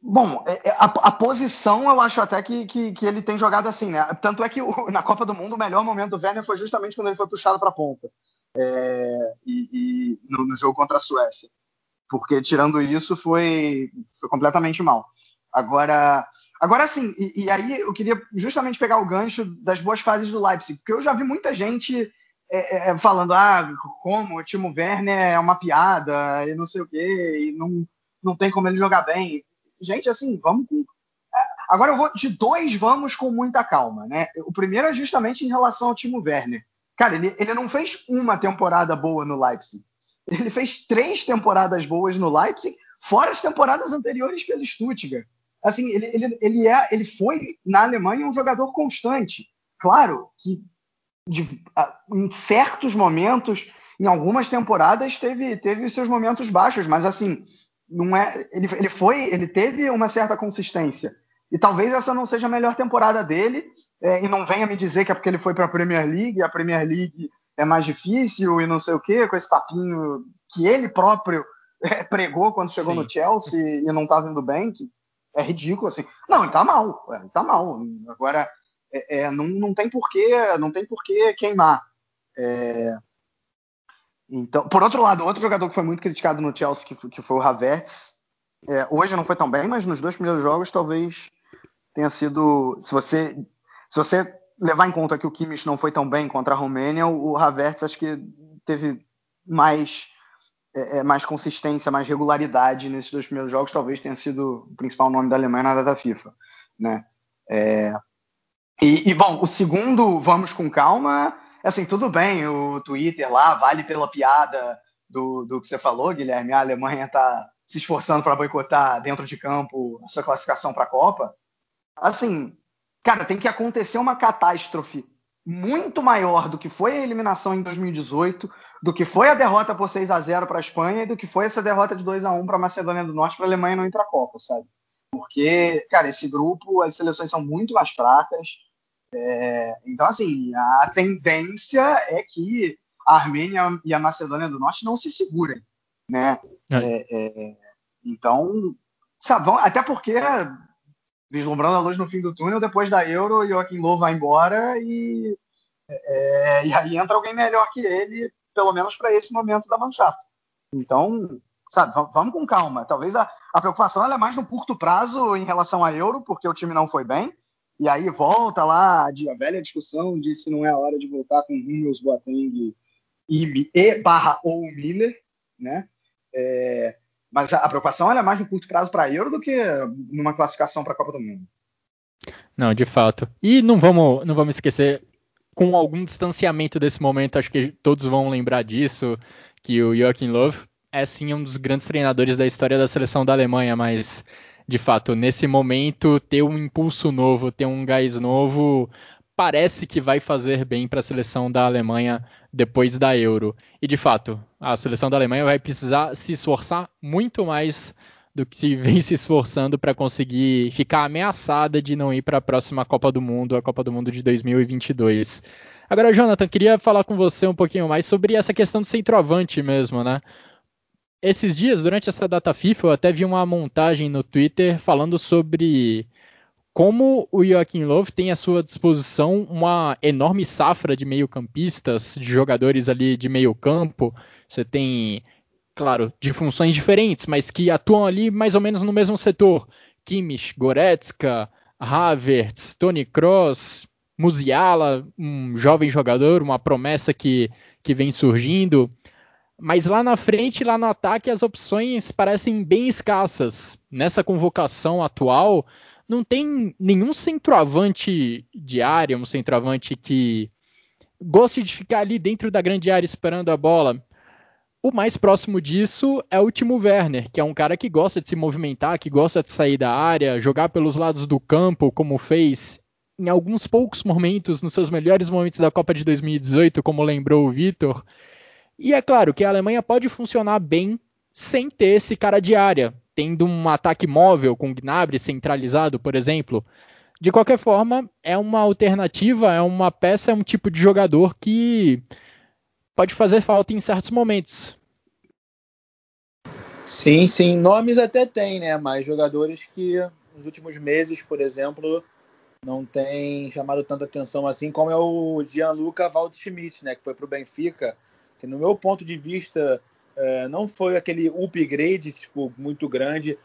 Bom, é, é, a, a, posição eu acho até que, que, que, ele tem jogado assim, né? Tanto é que o, na Copa do Mundo o melhor momento do Werner foi justamente quando ele foi puxado para a ponta. É, e, e no, no, jogo contra a Suécia. Porque tirando isso foi, foi completamente mal. Agora, agora sim, e, e, aí eu queria justamente pegar o gancho das boas fases do Leipzig, porque eu já vi muita gente é, é falando, ah, como o Timo Werner é uma piada e não sei o quê, e não, não tem como ele jogar bem gente, assim, vamos com. É, agora eu vou de dois vamos com muita calma, né? O primeiro é justamente em relação ao Timo Werner. Cara, ele, ele não fez uma temporada boa no Leipzig. Ele fez três temporadas boas no Leipzig, fora as temporadas anteriores pelo Stuttgart. Assim, ele, ele, ele, é, ele foi na Alemanha um jogador constante. Claro que de, em certos momentos, em algumas temporadas, teve, teve seus momentos baixos, mas assim, não é, ele, ele foi, ele teve uma certa consistência. E talvez essa não seja a melhor temporada dele, é, e não venha me dizer que é porque ele foi para a Premier League, a Premier League é mais difícil e não sei o quê, com esse papinho que ele próprio é, pregou quando chegou Sim. no Chelsea e não estava indo bem, que é ridículo assim. Não, ele tá mal, ele tá mal. Agora é, é, não, não tem porquê, não tem porquê queimar. É, então, por outro lado, outro jogador que foi muito criticado no Chelsea, que foi, que foi o Havertz, é, hoje não foi tão bem, mas nos dois primeiros jogos talvez tenha sido. Se você, se você levar em conta que o Kimmich não foi tão bem contra a Romênia, o Havertz acho que teve mais, é, é, mais consistência, mais regularidade nesses dois primeiros jogos, talvez tenha sido o principal nome da Alemanha na data FIFA. Né? É, e, e, bom, o segundo, vamos com calma, assim, tudo bem, o Twitter lá vale pela piada do, do que você falou, Guilherme. A Alemanha está se esforçando para boicotar dentro de campo a sua classificação para a Copa. Assim, cara, tem que acontecer uma catástrofe muito maior do que foi a eliminação em 2018, do que foi a derrota por 6 a 0 para a Espanha e do que foi essa derrota de 2 a 1 para a Macedônia do Norte para a Alemanha não ir para a Copa, sabe? Porque, cara, esse grupo, as seleções são muito mais fracas. É, então, assim, a tendência é que a Armênia e a Macedônia do Norte não se segurem, né? É. é, é então, sabe, até porque, vislumbrando a luz no fim do túnel, depois da Euro, o Joaquim Low vai embora e, é, e aí entra alguém melhor que ele, pelo menos para esse momento da Mannschaft. Então, sabe, vamos com calma. Talvez a, a preocupação é mais no curto prazo em relação à Euro, porque o time não foi bem, e aí volta lá a velha discussão de se não é a hora de voltar com Hummels, Boateng e, e barra ou Miller, né? É, mas a, preocupação é mais no curto prazo para a Euro do que numa classificação para a Copa do Mundo. Não, de fato. E não vamos, não vamos esquecer, com algum distanciamento desse momento, acho que todos vão lembrar disso, que o Joachim Löw é sim um dos grandes treinadores da história da seleção da Alemanha, mas de fato, nesse momento, ter um impulso novo, ter um gás novo, parece que vai fazer bem para a seleção da Alemanha depois da Euro. E de fato, a seleção da Alemanha vai precisar se esforçar muito mais do que se vem se esforçando para conseguir ficar ameaçada de não ir para a próxima Copa do Mundo, a Copa do Mundo de 2022. Agora, Jonathan, queria falar com você um pouquinho mais sobre essa questão do centroavante mesmo, né? esses dias, durante essa data FIFA, eu até vi uma montagem no Twitter falando sobre como o Joaquim Löw tem à sua disposição uma enorme safra de meio-campistas, de jogadores ali de meio-campo. Você tem, claro, de funções diferentes, mas que atuam ali mais ou menos no mesmo setor. Kimmich, Goretzka, Havertz, Tony Kroos, Musiala, um jovem jogador, uma promessa que, que vem surgindo. Mas lá na frente, lá no ataque, as opções parecem bem escassas. Nessa convocação atual, não tem nenhum centroavante de área, um centroavante que goste de ficar ali dentro da grande área esperando a bola. O mais próximo disso é o Timo Werner, que é um cara que gosta de se movimentar, que gosta de sair da área, jogar pelos lados do campo, como fez em alguns poucos momentos, nos seus melhores momentos da Copa de 2018, como lembrou o Vitor. E é claro que a Alemanha pode funcionar bem sem ter esse cara de área, tendo um ataque móvel com Gnabry centralizado, por exemplo. De qualquer forma, é uma alternativa, é uma peça, é um tipo de jogador que pode fazer falta em certos momentos. Sim, sim, nomes até tem, né? Mas jogadores que nos últimos meses, por exemplo, não tem chamado tanta atenção assim, como é o Gianluca Waldschmidt, né? Que foi para o Benfica que no meu ponto de vista é, não foi aquele upgrade tipo, muito grande.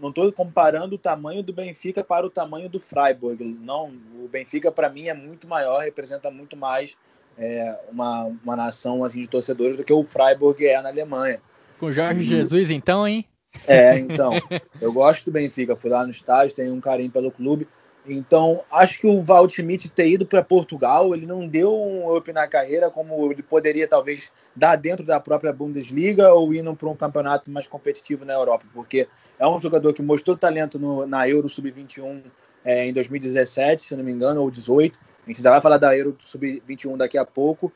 Não estou comparando o tamanho do Benfica para o tamanho do Freiburg. Não, o Benfica para mim é muito maior, representa muito mais é, uma, uma nação assim, de torcedores do que o Freiburg é na Alemanha. Com Jorge e... Jesus, então, hein? É, então. eu gosto do Benfica, fui lá no estádio, tenho um carinho pelo clube. Então, acho que o Schmidt ter ido para Portugal, ele não deu um up na carreira como ele poderia talvez dar dentro da própria Bundesliga ou indo para um campeonato mais competitivo na Europa, porque é um jogador que mostrou talento no, na Euro Sub-21 é, em 2017, se não me engano, ou 18. A gente já vai falar da Euro Sub-21 daqui a pouco.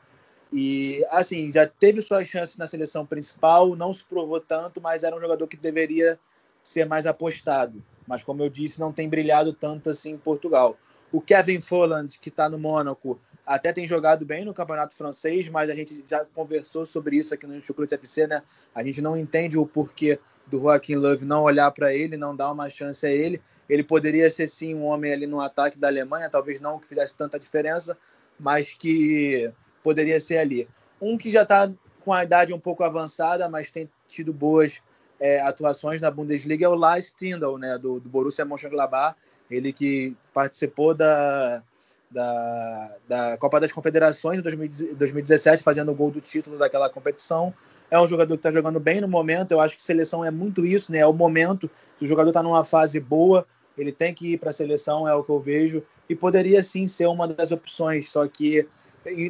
E, assim, já teve suas chances na seleção principal, não se provou tanto, mas era um jogador que deveria ser mais apostado mas como eu disse, não tem brilhado tanto assim em Portugal. O Kevin Folland, que está no Mônaco, até tem jogado bem no campeonato francês, mas a gente já conversou sobre isso aqui no Chucrute FC, né? A gente não entende o porquê do Joaquim Love não olhar para ele, não dar uma chance a ele. Ele poderia ser sim um homem ali no ataque da Alemanha, talvez não que fizesse tanta diferença, mas que poderia ser ali. Um que já está com a idade um pouco avançada, mas tem tido boas é, atuações na Bundesliga é o Lars Stindl, né, do, do Borussia Mönchengladbach, ele que participou da, da, da Copa das Confederações em 2017, fazendo o gol do título daquela competição. É um jogador que está jogando bem no momento. Eu acho que seleção é muito isso, né? É o momento. Se o jogador está numa fase boa, ele tem que ir para a seleção, é o que eu vejo. E poderia sim ser uma das opções. Só que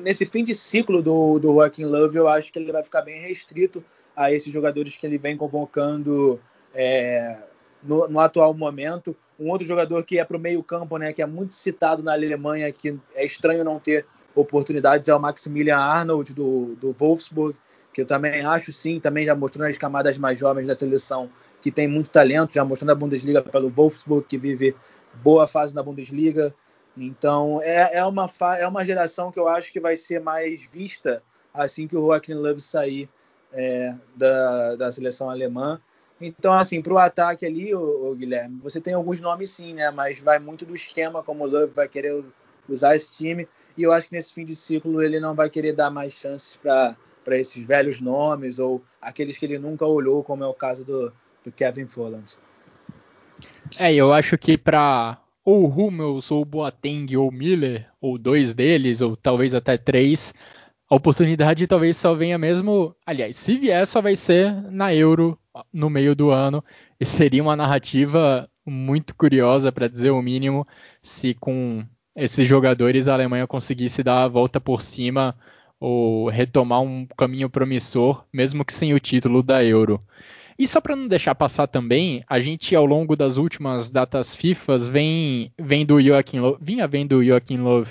nesse fim de ciclo do, do Joaquim Love, eu acho que ele vai ficar bem restrito a esses jogadores que ele vem convocando é, no, no, atual momento. Um outro jogador que é para o meio-campo, né, que é muito citado na Alemanha, que é estranho não ter oportunidades, é o Maximilian Arnold do, do Wolfsburg, que eu também acho sim, também já mostrou nas camadas mais jovens da seleção que tem muito talento, já mostrando a Bundesliga pelo Wolfsburg, que vive boa fase na Bundesliga. Então é, é, uma, é uma geração que eu acho que vai ser mais vista assim que o Joaquim Love sair é, da, da seleção alemã. Então, assim, para o ataque ali, o, Guilherme, você tem alguns nomes sim, né? Mas vai muito do esquema, como o Love vai querer usar esse time. E eu acho que nesse fim de ciclo ele não vai querer dar mais chances para esses velhos nomes ou aqueles que ele nunca olhou, como é o caso do, do Kevin Folland. É, eu acho que para ou Hummels, ou Boateng, ou Miller, ou dois deles, ou talvez até três, a oportunidade talvez só venha mesmo. Aliás, se vier, só vai ser na Euro no meio do ano. E seria uma narrativa muito curiosa, para dizer o mínimo, se com esses jogadores a Alemanha conseguisse dar a volta por cima ou retomar um caminho promissor, mesmo que sem o título da Euro. E só para não deixar passar também, a gente ao longo das últimas datas FIFA vem vendo Joachim Löw, vinha vendo Joachim Löw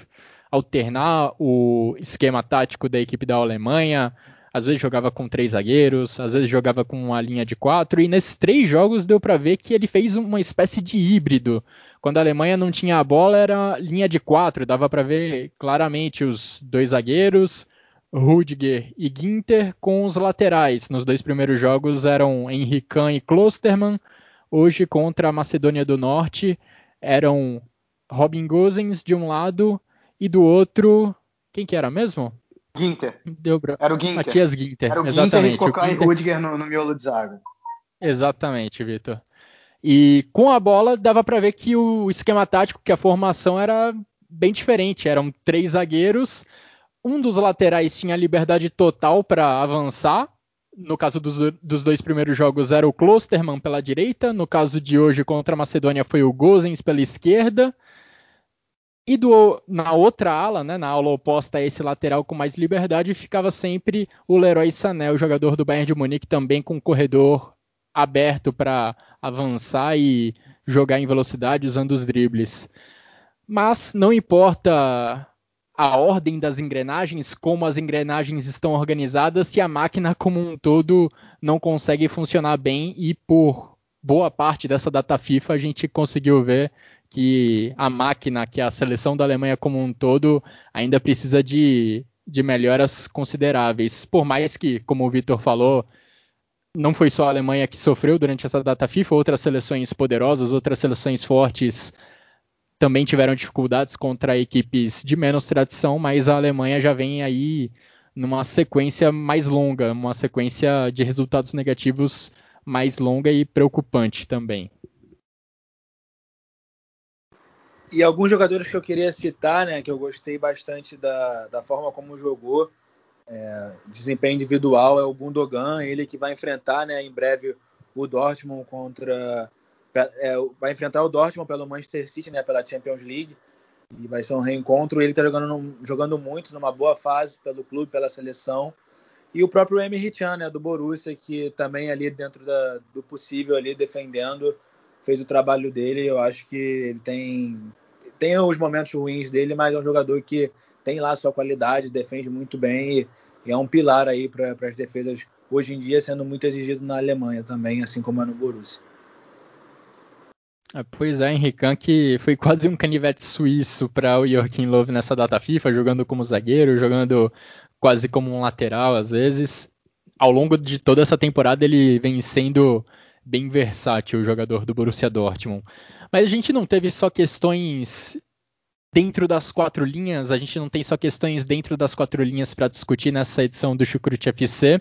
alternar o esquema tático da equipe da Alemanha. Às vezes jogava com três zagueiros, às vezes jogava com uma linha de quatro, e nesses três jogos deu para ver que ele fez uma espécie de híbrido. Quando a Alemanha não tinha a bola, era linha de quatro, dava para ver claramente os dois zagueiros, Rudiger e Ginter, com os laterais. Nos dois primeiros jogos eram Henrican e Klosterman, hoje contra a Macedônia do Norte eram Robin Gosens de um lado e do outro, quem que era mesmo? Ginter. Deu bra... Era o Ginter. Matias Ginter. Era o Exatamente. Ginter e o Ginter... Rudiger no, no miolo de zaga. Exatamente, Vitor. E com a bola dava para ver que o esquema tático, que a formação era bem diferente. Eram três zagueiros, um dos laterais tinha liberdade total para avançar. No caso dos, dos, dois primeiros jogos era o Klosterman pela direita, no caso de hoje contra a Macedônia foi o Gozens pela esquerda. E do, na outra ala, né, na ala oposta a esse lateral com mais liberdade, ficava sempre o Leroy Sané, o jogador do Bayern de Munique, também com corredor aberto para avançar e jogar em velocidade usando os dribles. Mas não importa a ordem das engrenagens, como as engrenagens estão organizadas, se a máquina como um todo não consegue funcionar bem e por boa parte dessa data FIFA a gente conseguiu ver que a máquina, que a seleção da Alemanha como um todo, ainda precisa de, de melhoras consideráveis. Por mais que, como o Vitor falou, não foi só a Alemanha que sofreu durante essa data FIFA, outras seleções poderosas, outras seleções fortes também tiveram dificuldades contra equipes de menos tradição, mas a Alemanha já vem aí numa sequência mais longa, uma sequência de resultados negativos mais longa e preocupante também. E alguns jogadores que eu queria citar, né, que eu gostei bastante da, da forma como jogou, é, desempenho individual, é o Gundogan, ele que vai enfrentar né, em breve o Dortmund contra. É, vai enfrentar o Dortmund pelo Manchester City, né, pela Champions League, e vai ser um reencontro. Ele está jogando, jogando muito, numa boa fase pelo clube, pela seleção. E o próprio Emre Can, né, do Borussia, que também ali dentro da, do possível ali defendendo, fez o trabalho dele. Eu acho que ele tem tem os momentos ruins dele, mas é um jogador que tem lá sua qualidade, defende muito bem e, e é um pilar aí para as defesas hoje em dia, sendo muito exigido na Alemanha também, assim como é no Borussia. É, pois é, Henrique que foi quase um canivete suíço para o Joachim Löw nessa data FIFA, jogando como zagueiro, jogando quase como um lateral às vezes. Ao longo de toda essa temporada ele vem sendo bem versátil o jogador do Borussia Dortmund. Mas a gente não teve só questões dentro das quatro linhas, a gente não tem só questões dentro das quatro linhas para discutir nessa edição do Chucrute FC,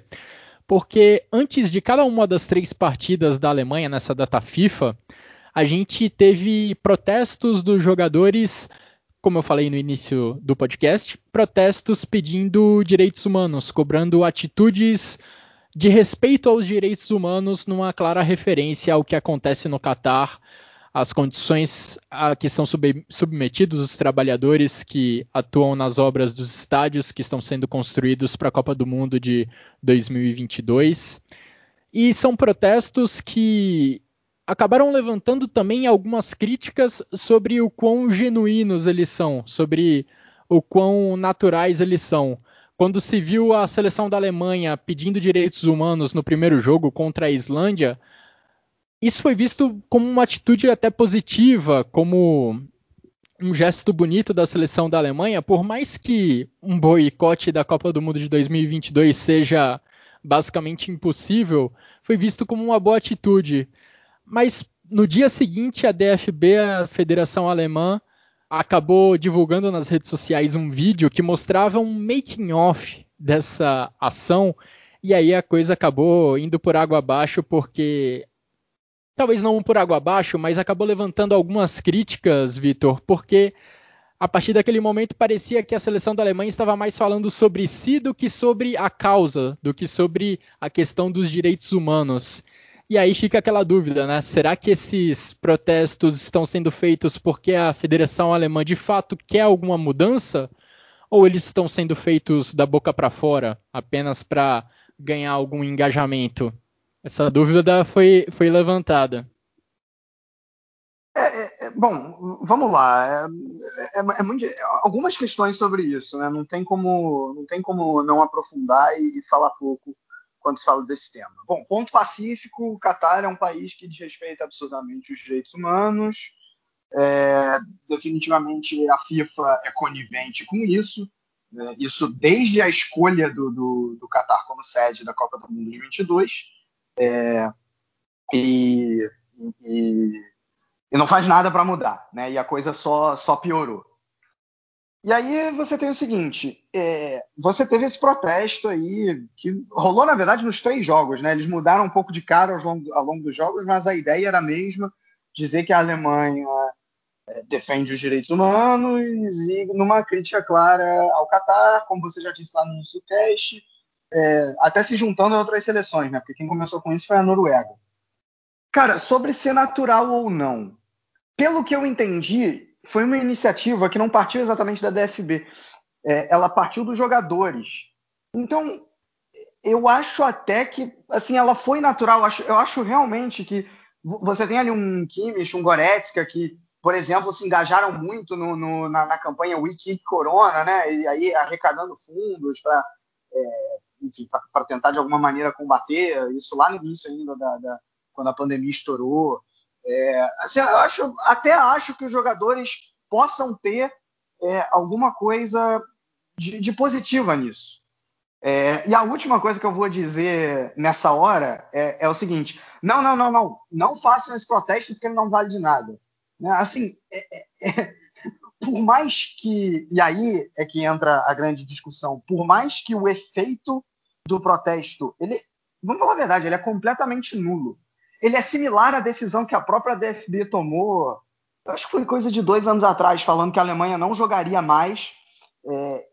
porque antes de cada uma das três partidas da Alemanha nessa data FIFA, a gente teve protestos dos jogadores, como eu falei no início do podcast, protestos pedindo direitos humanos, cobrando atitudes de respeito aos direitos humanos numa clara referência ao que acontece no Catar as condições a que são sub submetidos os trabalhadores que atuam nas obras dos estádios que estão sendo construídos para a Copa do Mundo de 2022. E são protestos que acabaram levantando também algumas críticas sobre o quão genuínos eles são, sobre o quão naturais eles são. Quando se viu a seleção da Alemanha pedindo direitos humanos no primeiro jogo contra a Islândia, isso foi visto como uma atitude até positiva, como um gesto bonito da seleção da Alemanha, por mais que um boicote da Copa do Mundo de 2022 seja basicamente impossível, foi visto como uma boa atitude. Mas no dia seguinte, a DFB, a Federação Alemã, acabou divulgando nas redes sociais um vídeo que mostrava um making off dessa ação, e aí a coisa acabou indo por água abaixo porque talvez não por água abaixo, mas acabou levantando algumas críticas, Vitor, porque a partir daquele momento parecia que a seleção da Alemanha estava mais falando sobre si do que sobre a causa, do que sobre a questão dos direitos humanos. E aí fica aquela dúvida, né? Será que esses protestos estão sendo feitos porque a Federação Alemã de fato quer alguma mudança? Ou eles estão sendo feitos da boca para fora, apenas para ganhar algum engajamento? Essa dúvida foi, foi levantada. É, é, é bom, vamos lá. É, é, é muito, algumas questões sobre isso, né? Não tem como não, tem como não aprofundar e, e, falar pouco quando se fala desse tema. Bom, ponto pacífico, o Catar é um país que desrespeita absurdamente os direitos humanos. É, definitivamente a FIFA é conivente com isso. Né? Isso desde a escolha do, do, do Qatar como sede da Copa do Mundo de 22 é, e, e, e, não faz nada para mudar, né? E a coisa só, só piorou. E aí você tem o seguinte, é, você teve esse protesto aí que rolou na verdade nos três jogos, né? Eles mudaram um pouco de cara ao longo, ao longo dos jogos, mas a ideia era a mesma, dizer que a Alemanha é, defende os direitos humanos e numa crítica clara ao Catar, como você já disse lá no início do é, até se juntando a outras seleções, né? Porque quem começou com isso foi a Noruega. Cara, sobre ser natural ou não, pelo que eu entendi, foi uma iniciativa que não partiu exatamente da DFB, é, ela partiu dos jogadores. Então, eu acho até que, assim, ela foi natural. Eu acho, eu acho realmente que você tem ali um Kimmich, um Goretzka, que, por exemplo, se engajaram muito no, no, na, na, campanha Wiki Corona, né? E aí arrecadando fundos para é, tentar de alguma maneira combater isso lá no início ainda da, da quando a pandemia estourou. É, assim, acho, até acho que os jogadores possam ter é, alguma coisa de, de positiva nisso. É, e a última coisa que eu vou dizer nessa hora é, é, o seguinte: não, não, não, não, não façam esse protesto porque ele não vale de nada. Né? Assim, é, é por mais que. E aí é que entra a grande discussão. Por mais que o efeito do protesto, ele, vamos falar a verdade, ele é completamente nulo. Ele é similar à decisão que a própria DFB tomou, acho que foi coisa de dois anos atrás, falando que a Alemanha não jogaria mais. É,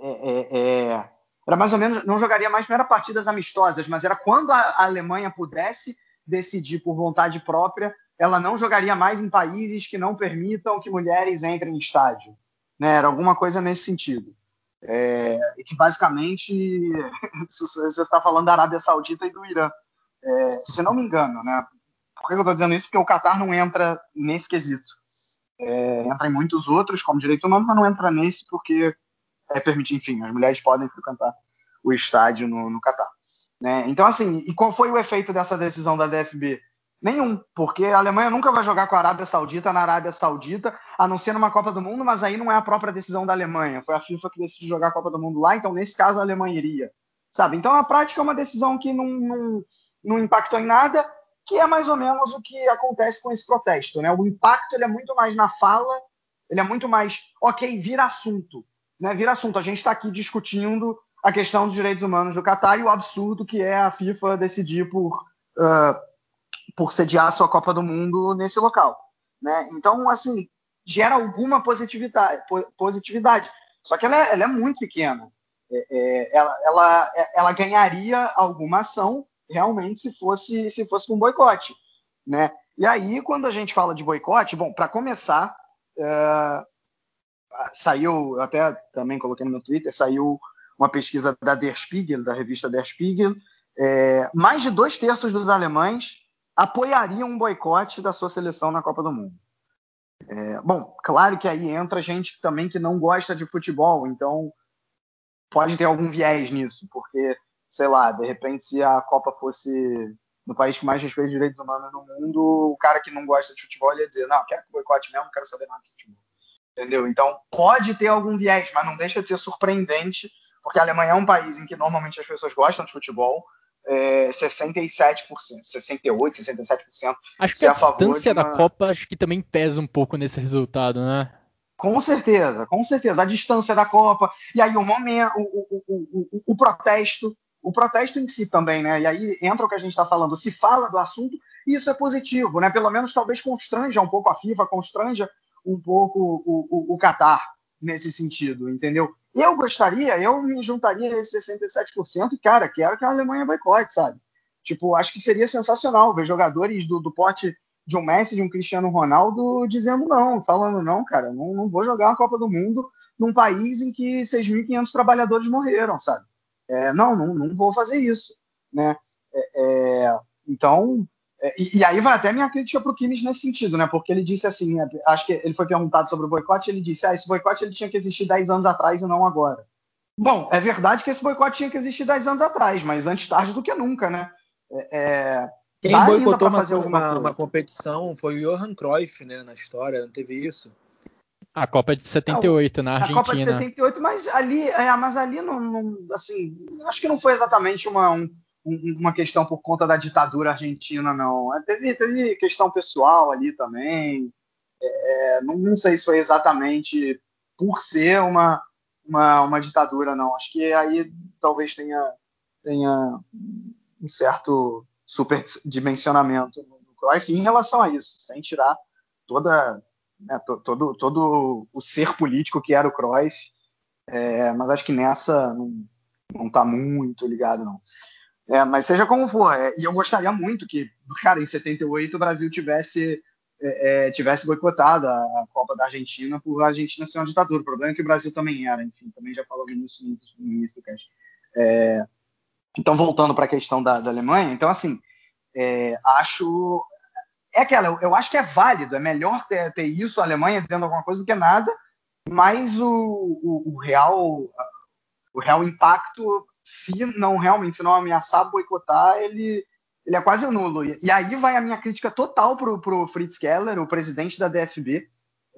é, é, era mais ou menos, não jogaria mais, não era partidas amistosas, mas era quando a Alemanha pudesse decidir por vontade própria, ela não jogaria mais em países que não permitam que mulheres entrem em estádio. Né? Era alguma coisa nesse sentido. É, e que basicamente, você está falando da Arábia Saudita e do Irã, é, se não me engano, né? Por que eu estou dizendo isso? Porque o Qatar não entra nesse quesito. É, entra em muitos outros, como direitos humanos, mas não entra nesse porque é permitido, enfim, as mulheres podem frequentar o estádio no, no Catar. Né? Então, assim, e qual foi o efeito dessa decisão da DFB? Nenhum, porque a Alemanha nunca vai jogar com a Arábia Saudita na Arábia Saudita, a não ser numa Copa do Mundo, mas aí não é a própria decisão da Alemanha. Foi a FIFA que decidiu jogar a Copa do Mundo lá, então nesse caso a Alemanha iria. Sabe? Então, na prática, é uma decisão que não, não, não impactou em nada, que é mais ou menos o que acontece com esse protesto. Né? O impacto ele é muito mais na fala, ele é muito mais, ok, vira assunto né, vira assunto. A gente está aqui discutindo a questão dos direitos humanos do Catar e o absurdo que é a FIFA decidir por, uh, por sediar a sua Copa do Mundo nesse local. Né? Então, assim, gera alguma positividade. positividade. Só que ela é, ela é muito pequena. É, é, ela, ela, ela, ganharia alguma ação realmente se fosse se fosse um boicote. Né? E aí, quando a gente fala de boicote, bom, para começar, uh, saiu, até também coloquei no meu Twitter, saiu uma pesquisa da Der Spiegel, da revista Der Spiegel, é, mais de dois terços dos alemães apoiariam um boicote da sua seleção na Copa do Mundo. É, bom, claro que aí entra gente também que não gosta de futebol, então pode ter algum viés nisso, porque, sei lá, de repente se a Copa fosse no país que mais respeita direitos humanos no mundo, o cara que não gosta de futebol ia dizer, não, quero que boicote mesmo, não quero saber nada de futebol. Entendeu? Então, pode ter algum viés, mas não deixa de ser surpreendente, porque a Alemanha é um país em que normalmente as pessoas gostam de futebol. É, 67%, 68%, 67%. Acho que a, a distância uma... da Copa acho que também pesa um pouco nesse resultado, né? Com certeza, com certeza. A distância da Copa, e aí o momento, o, o, o, o, protesto, o protesto em si também, né? E aí entra o que a gente está falando, se fala do assunto, e isso é positivo, né? Pelo menos talvez constranja um pouco a FIFA, constranja um pouco o, o, o Qatar nesse sentido, entendeu? Eu gostaria, eu me juntaria a esses 67% e, cara, quero que a Alemanha boicote, sabe? Tipo, acho que seria sensacional ver jogadores do, do pote de um Messi, de um Cristiano Ronaldo dizendo não, falando não, cara, não, não vou jogar a Copa do Mundo num país em que 6.500 trabalhadores morreram, sabe? É, não, não, não vou fazer isso, né? É, é, então, é, e, e, aí vai até minha crítica para o Kimmich nesse sentido, né? Porque ele disse assim, é, acho que ele foi perguntado sobre o boicote, ele disse, ah, esse boicote ele tinha que existir 10 anos atrás e não agora. Bom, é verdade que esse boicote tinha que existir 10 anos atrás, mas antes tarde do que nunca, né? É, Quem boicotou uma, uma, uma, competição foi o Johan Cruyff, né, na história, não teve isso? A Copa de 78 não, na Argentina. A Copa de 78, mas ali, é, mas ali não, não, assim, acho que não foi exatamente uma, um, uma questão por conta da ditadura argentina, não. É, teve, teve questão pessoal ali também. É, é, não, não, sei se foi exatamente por ser uma, uma, uma, ditadura, não. Acho que aí talvez tenha, tenha um certo superdimensionamento no Cruyff em relação a isso, sem tirar toda né, todo, todo o ser político que era o Cruyff, é, mas acho que nessa não, não tá muito ligado, não. É, mas seja como for, é, e eu gostaria muito que, cara, em 78 o Brasil tivesse é, é, tivesse boicotado a, Copa da Argentina por a Argentina ser uma ditadura. O problema é que o Brasil também era, enfim, também já falamos nisso no, no início do cast. É, então, voltando para a questão da, da, Alemanha, então, assim, é, acho. É aquela, eu, acho que é válido, é melhor ter, ter, isso, a Alemanha dizendo alguma coisa do que nada, mas o, o, o real o real impacto, se não realmente, se não ameaçar boicotar, ele, ele é quase nulo. E, aí vai a minha crítica total pro, pro Fritz Keller, o presidente da DFB,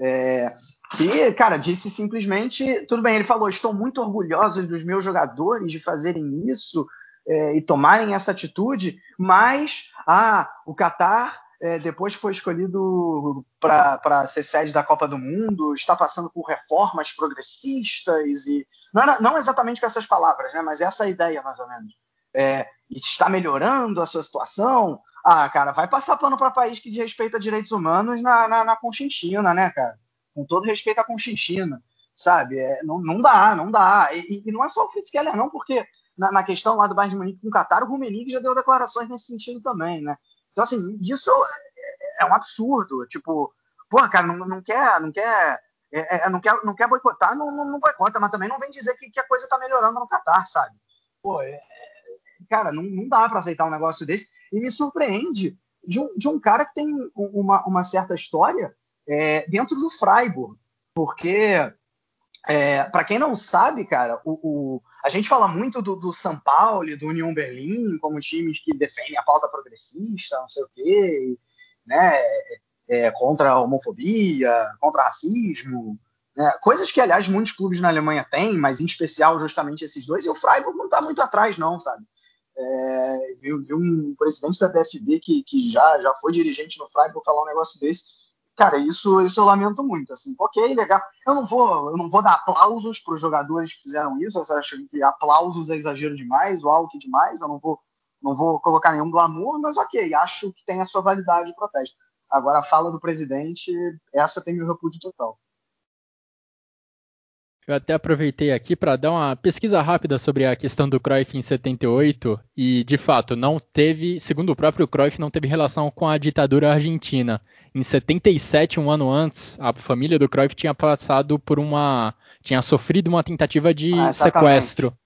é, que, cara, disse simplesmente, tudo bem, ele falou, estou muito orgulhoso dos meus jogadores de fazerem isso é, e tomarem essa atitude, mas, ah, o Qatar é, depois foi escolhido para ser sede da Copa do Mundo, está passando por reformas progressistas e não, era, não exatamente com essas palavras, né, mas essa é ideia mais ou menos. É, e está melhorando a sua situação. Ah, cara, vai passar pano para país que respeita direitos humanos na, na, na Conchinchina, né, cara? Com todo respeito à Conchinchina, sabe? É, não, não dá, não dá. E, e, não é só o Fritz Keller, não, porque na, na questão lá do Bayern de Munique com o Qatar, o Rummenigge já deu declarações nesse sentido também, né? Então, assim, isso é, é um absurdo. Tipo, porra, cara, não, não quer, não quer, é, é, não quer, não quer boicotar, não, não, não boicota, mas também não vem dizer que, que a coisa tá melhorando no Catar, sabe? Pô, é, cara, não, não dá para aceitar um negócio desse. E me surpreende de um, de um cara que tem uma, uma certa história é, dentro do Freiburg, porque é, para quem não sabe, cara, o, o, a gente fala muito do, do São Paulo do União Berlim como times que defendem a pauta progressista, não sei o quê, né, é, contra a homofobia, contra racismo, né, coisas que, aliás, muitos clubes na Alemanha têm, mas em especial justamente esses dois, e o Freiburg não está muito atrás, não, sabe? É, viu, viu, um presidente da DFB que, que já, já foi dirigente no Freiburg falar um negócio desse, cara, isso, isso eu lamento muito. Assim, ok, legal. Eu não vou, eu não vou dar aplausos para os jogadores que fizeram isso. Eu acho que aplausos é exagero demais, ou algo que demais. Eu não vou, não vou colocar nenhum glamour, mas ok, acho que tem a sua validade o protesto. Agora, a fala do presidente, essa tem meu repúdio total. Eu até aproveitei aqui para dar uma pesquisa rápida sobre a questão do Cruyff em 78 e, de fato, não teve, segundo o próprio Cruyff, não teve relação com a ditadura argentina. Em 77, um ano antes, a família do Cruyff tinha passado por uma, tinha sofrido uma tentativa de ah, sequestro.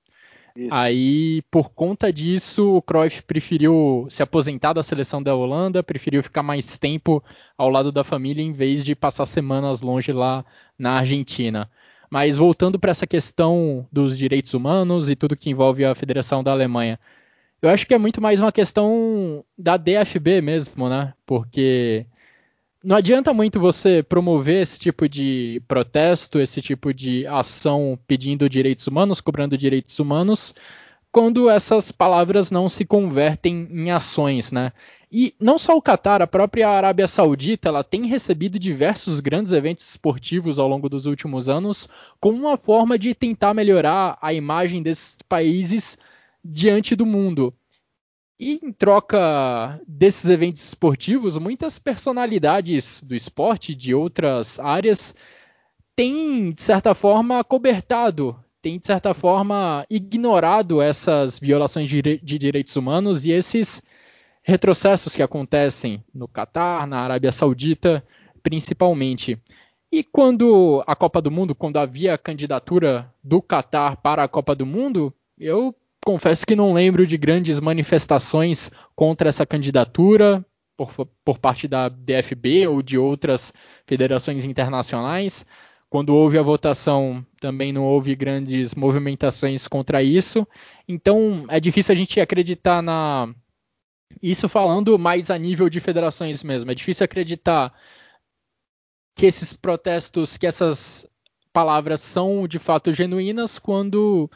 Isso. Aí, por conta disso, o Cruyff preferiu se aposentar da seleção da Holanda, preferiu ficar mais tempo ao lado da família em vez de passar semanas longe lá na Argentina. Mas voltando para essa questão dos direitos humanos e tudo que envolve a Federação da Alemanha, eu acho que é muito mais uma questão da DFB mesmo, né? Porque não adianta muito você promover esse tipo de protesto, esse tipo de ação pedindo direitos humanos, cobrando direitos humanos, quando essas palavras não se convertem em ações, né? E não só o Catar, a própria Arábia Saudita, ela tem recebido diversos grandes eventos esportivos ao longo dos últimos anos, como uma forma de tentar melhorar a imagem desses países diante do mundo. E em troca desses eventos esportivos, muitas personalidades do esporte de outras áreas têm, de certa forma, cobertado, têm, de certa forma, ignorado essas violações de, de direitos humanos e esses retrocessos que acontecem no Catar, na Arábia Saudita, principalmente. E quando a Copa do Mundo, quando havia a candidatura do Catar para a Copa do Mundo, eu confesso que não lembro de grandes manifestações contra essa candidatura por, por parte da DFB ou de outras federações internacionais. Quando houve a votação, também não houve grandes movimentações contra isso. Então, é difícil a gente acreditar na, isso falando mais a nível de federações mesmo. É difícil acreditar que esses protestos, que essas palavras são de fato genuínas quando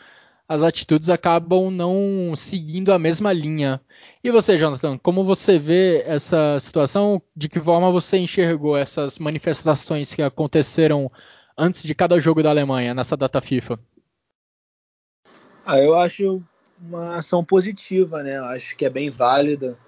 as atitudes acabam não seguindo a mesma linha. E você, Jonathan, como você vê essa situação? De que forma você enxergou essas manifestações que aconteceram antes de cada jogo da Alemanha nessa data FIFA? Ah, eu acho uma ação positiva, né? Acho que é bem válida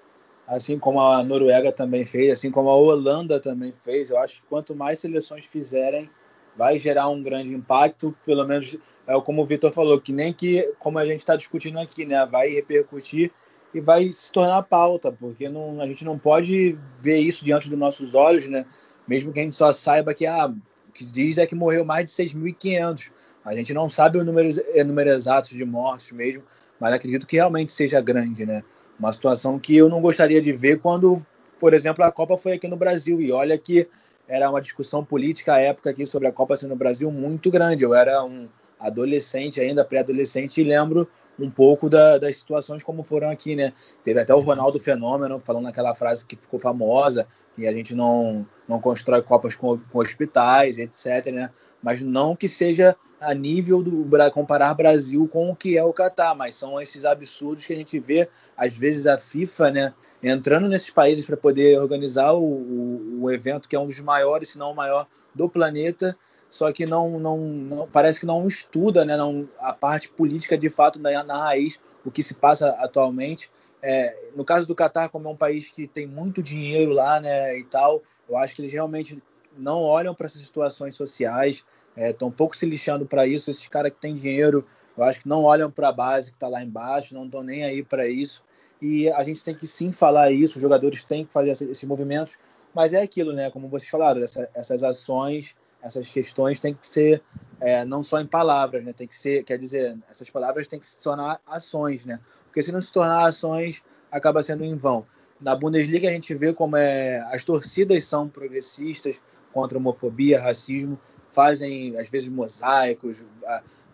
assim como a Noruega também fez, assim como a Holanda também fez. Eu acho que quanto mais seleções fizerem, vai gerar um grande impacto, pelo menos é como o Vitor falou, que nem que, como a gente está discutindo aqui, né, vai repercutir e vai se tornar pauta, porque não, a gente não pode ver isso diante dos nossos olhos, né, mesmo que a gente só saiba que, ah, o que diz é que morreu mais de 6.500, a gente não sabe o número, o número exato de mortes mesmo, mas acredito que realmente seja grande, né, uma situação que eu não gostaria de ver quando, por exemplo, a Copa foi aqui no Brasil. E olha que era uma discussão política à época aqui sobre a Copa ser no Brasil muito grande. Eu era um adolescente ainda, pré-adolescente, e lembro um pouco da, das situações como foram aqui, né? Teve até o Ronaldo Fenômeno falando aquela frase que ficou famosa, que a gente não, não constrói copas com, com hospitais, etc, né? Mas não que seja a nível do comparar Brasil com o que é o Catar, mas são esses absurdos que a gente vê, às vezes a FIFA, né, entrando nesses países para poder organizar o, o, o, evento que é um dos maiores, se não o maior do planeta, só que não, não, não parece que não estuda, né, não, a parte política de fato na, na raiz, o que se passa atualmente. É, no caso do Catar, como é um país que tem muito dinheiro lá, né, e tal, eu acho que eles realmente não olham para essas situações sociais, estão é, pouco se lixando para isso. Esses caras que têm dinheiro, eu acho que não olham para a base que está lá embaixo, não estão nem aí para isso. E a gente tem que sim falar isso, os jogadores têm que fazer esses movimentos, mas é aquilo, né? Como vocês falaram, essa, essas ações, essas questões têm que ser é, não só em palavras, né? Tem que ser, quer dizer, essas palavras têm que se tornar ações, né? Porque se não se tornar ações, acaba sendo em vão. Na Bundesliga a gente vê como é, as torcidas são progressistas contra homofobia, racismo, fazem às vezes mosaicos.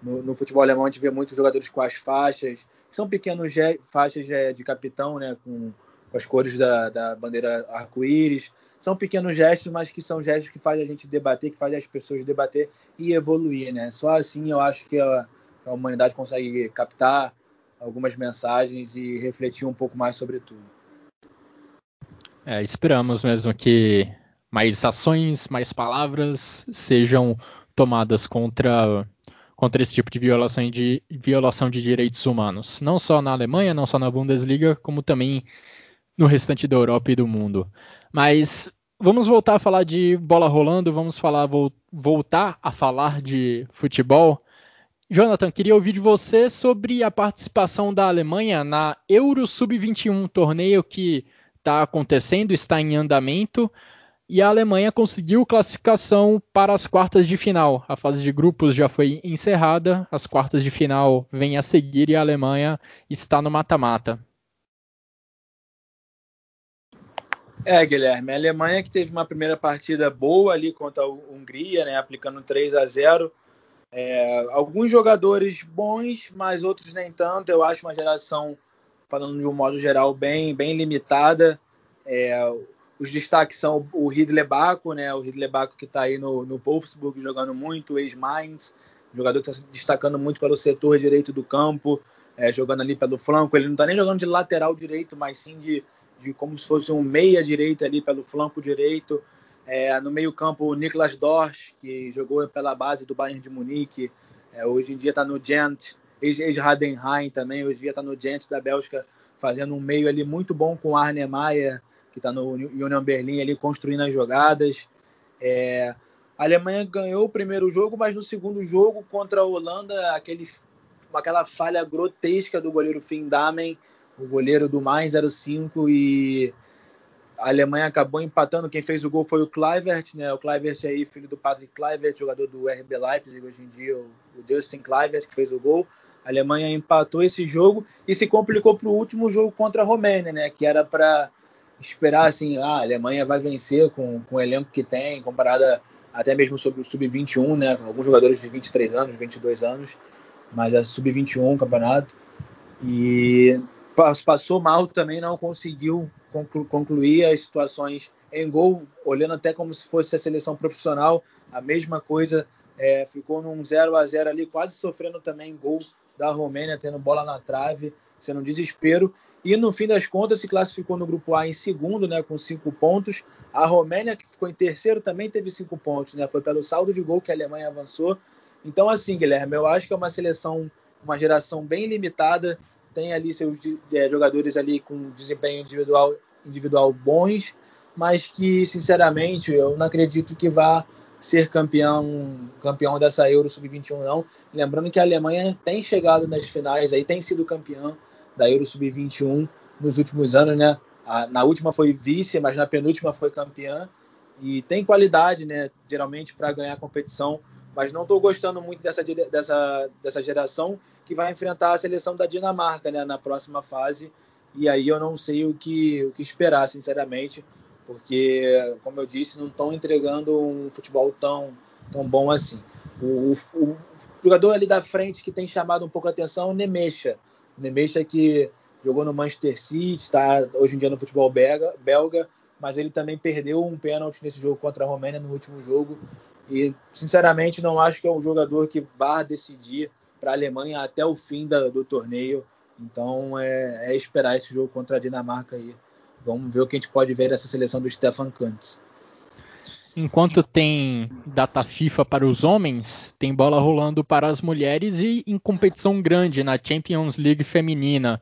No, no, futebol alemão a gente vê muitos jogadores com as faixas, são pequenos faixas de, de, capitão, né, com, com as cores da, da bandeira arco-íris. São pequenos gestos, mas que são gestos que fazem a gente debater, que fazem as pessoas debater e evoluir, né? Só assim eu acho que a, a humanidade consegue captar algumas mensagens e refletir um pouco mais sobre tudo. É, esperamos mesmo que mais ações, mais palavras sejam tomadas contra, contra esse tipo de violação de, violação de direitos humanos. Não só na Alemanha, não só na Bundesliga, como também no restante da Europa e do mundo. Mas vamos voltar a falar de bola rolando, vamos falar, voltar a falar de futebol. Jonathan, queria ouvir de você sobre a participação da Alemanha na Euro Sub-21, torneio que está acontecendo, está em andamento e a Alemanha conseguiu classificação para as quartas de final. A fase de grupos já foi encerrada, as quartas de final vêm a seguir e a Alemanha está no mata-mata. É, Guilherme, a Alemanha que teve uma primeira partida boa ali contra a Hungria, né, aplicando 3 a 0. É, alguns jogadores bons, mas outros nem tanto. Eu acho uma geração, falando de um modo geral, bem, bem limitada. É, os destaques são o Ridley Baco, né? O Ridley Baco que está aí no, no Wolfsburg jogando muito, ex-Mainz, jogador que está destacando muito pelo setor direito do campo, é, jogando ali pelo flanco. Ele não está nem jogando de lateral direito, mas sim de, de como se fosse um meia direita ali pelo flanco direito. É, no meio campo, o Niklas Dorsch, que jogou pela base do Bayern de Munique, é, hoje em dia está no Gent, ex-Radenheim também, hoje em dia está no Gent da Bélgica, fazendo um meio ali muito bom com o Arne Meyer, que está no Union Berlin ali construindo as jogadas. É, a Alemanha ganhou o primeiro jogo, mas no segundo jogo contra a Holanda, aquele, aquela falha grotesca do goleiro Finn Damen, o goleiro do mais 05 e a Alemanha acabou empatando. Quem fez o gol foi o Kluivert, né? O Kluivert aí, filho do Patrick Kluivert, jogador do RB Leipzig hoje em dia, o Justin Kluivert que fez o gol. A Alemanha empatou esse jogo e se complicou para o último jogo contra a Romênia, né? Que era para esperar assim, ah, a Alemanha vai vencer com, com o elenco que tem, comparada até mesmo sobre o sub-21, né? Alguns jogadores de 23 anos, 22 anos, mas é sub-21 campeonato. E passou mal também, não conseguiu conclu concluir as situações em gol, olhando até como se fosse a seleção profissional, a mesma coisa, é, ficou num 0 a 0 ali, quase sofrendo também gol da Romênia, tendo bola na trave, sendo um desespero. E no fim das contas se classificou no grupo A em segundo, né, com cinco pontos. A Romênia, que ficou em terceiro, também teve cinco pontos, né? Foi pelo saldo de gol que a Alemanha avançou. Então, assim, Guilherme, eu acho que é uma seleção, uma geração bem limitada. Tem ali seus é, jogadores ali com desempenho individual individual bons, mas que, sinceramente, eu não acredito que vá ser campeão campeão dessa Euro Sub-21 não. Lembrando que a Alemanha tem chegado nas finais, aí tem sido campeão da Euro Sub-21 nos últimos anos, né? Na última foi vice, mas na penúltima foi campeã e tem qualidade, né? Geralmente para ganhar a competição, mas não estou gostando muito dessa, dessa, dessa geração que vai enfrentar a seleção da Dinamarca, né? Na próxima fase e aí eu não sei o que o que esperar, sinceramente porque, como eu disse, não estão entregando um futebol tão, tão bom assim. O, o, o, jogador ali da frente que tem chamado um pouco a atenção é o Nemecha. O Nemecha que jogou no Manchester City, está hoje em dia no futebol belga, belga, mas ele também perdeu um pênalti nesse jogo contra a Romênia no último jogo. E, sinceramente, não acho que é um jogador que vá decidir para a Alemanha até o fim da, do torneio. Então, é, é esperar esse jogo contra a Dinamarca aí Vamos ver o que a gente pode ver dessa seleção do Stefan Kuntz. Enquanto tem data FIFA para os homens, tem bola rolando para as mulheres e em competição grande na Champions League feminina.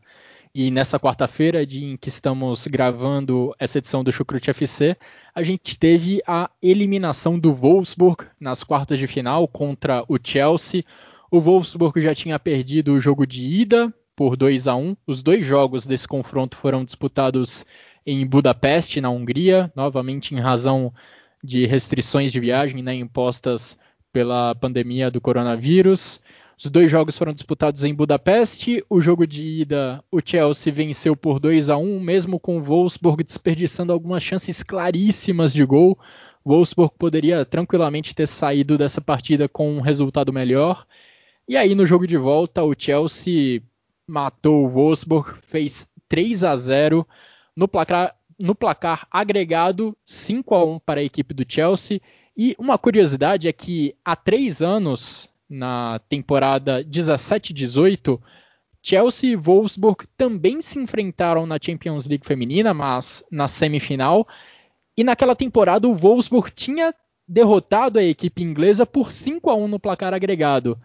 E nessa quarta-feira, em que estamos gravando essa edição do Chucrute FC, a gente teve a eliminação do Wolfsburg nas quartas de final contra o Chelsea. O Wolfsburg já tinha perdido o jogo de ida por 2 a 1. Os dois jogos desse confronto foram disputados em Budapeste, na Hungria, novamente em razão de restrições de viagem né, impostas pela pandemia do coronavírus. Os dois jogos foram disputados em Budapeste. O jogo de ida, o Chelsea venceu por 2 a 1, mesmo com o Wolfsburg desperdiçando algumas chances claríssimas de gol. O Wolfsburg poderia tranquilamente ter saído dessa partida com um resultado melhor. E aí, no jogo de volta, o Chelsea matou o Wolfsburg, fez 3 a 0 no placar, no placar agregado 5 a 1 para a equipe do Chelsea. E uma curiosidade é que há três anos, na temporada 17-18, Chelsea e Wolfsburg também se enfrentaram na Champions League feminina, mas na semifinal. E naquela temporada o Wolfsburg tinha derrotado a equipe inglesa por 5 a 1 no placar agregado.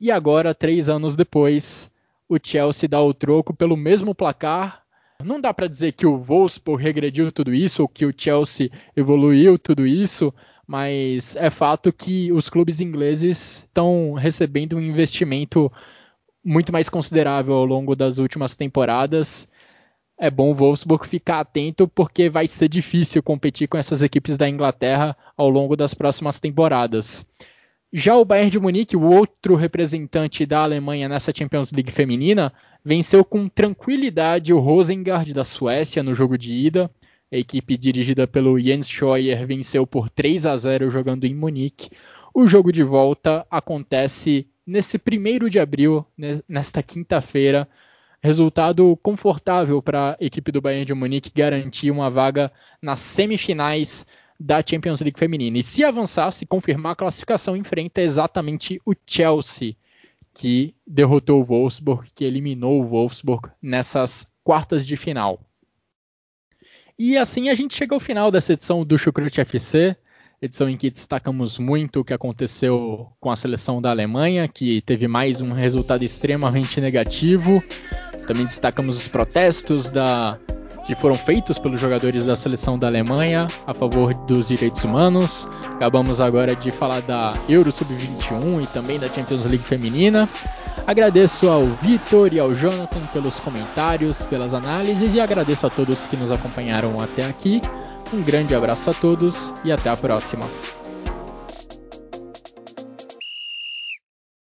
E agora, três anos depois, o Chelsea dá o troco pelo mesmo placar não dá para dizer que o Wolfsburg regrediu tudo isso ou que o Chelsea evoluiu tudo isso, mas é fato que os clubes ingleses estão recebendo um investimento muito mais considerável ao longo das últimas temporadas. É bom o Wolfsburg ficar atento porque vai ser difícil competir com essas equipes da Inglaterra ao longo das próximas temporadas. Já o Bayern de Munique, o outro representante da Alemanha nessa Champions League feminina, venceu com tranquilidade o Rosengard da Suécia no jogo de ida. A equipe dirigida pelo Jens Scheuer venceu por 3 a 0 jogando em Munique. O jogo de volta acontece nesse primeiro de abril, nesta quinta-feira. Resultado confortável para a equipe do Bayern de Munique garantir uma vaga nas semifinais da Champions League feminina. E se avançar, se confirmar a classificação, enfrenta exatamente o Chelsea, que derrotou o Wolfsburg, que eliminou o Wolfsburg nessas quartas de final. E assim a gente chega ao final dessa edição do Chucrute FC, edição em que destacamos muito o que aconteceu com a seleção da Alemanha, que teve mais um resultado extremamente negativo. Também destacamos os protestos da que foram feitos pelos jogadores da seleção da Alemanha a favor dos direitos humanos. Acabamos agora de falar da Euro Sub-21 e também da Champions League feminina. Agradeço ao Vitor e ao Jonathan pelos comentários, pelas análises e agradeço a todos que nos acompanharam até aqui. Um grande abraço a todos e até a próxima.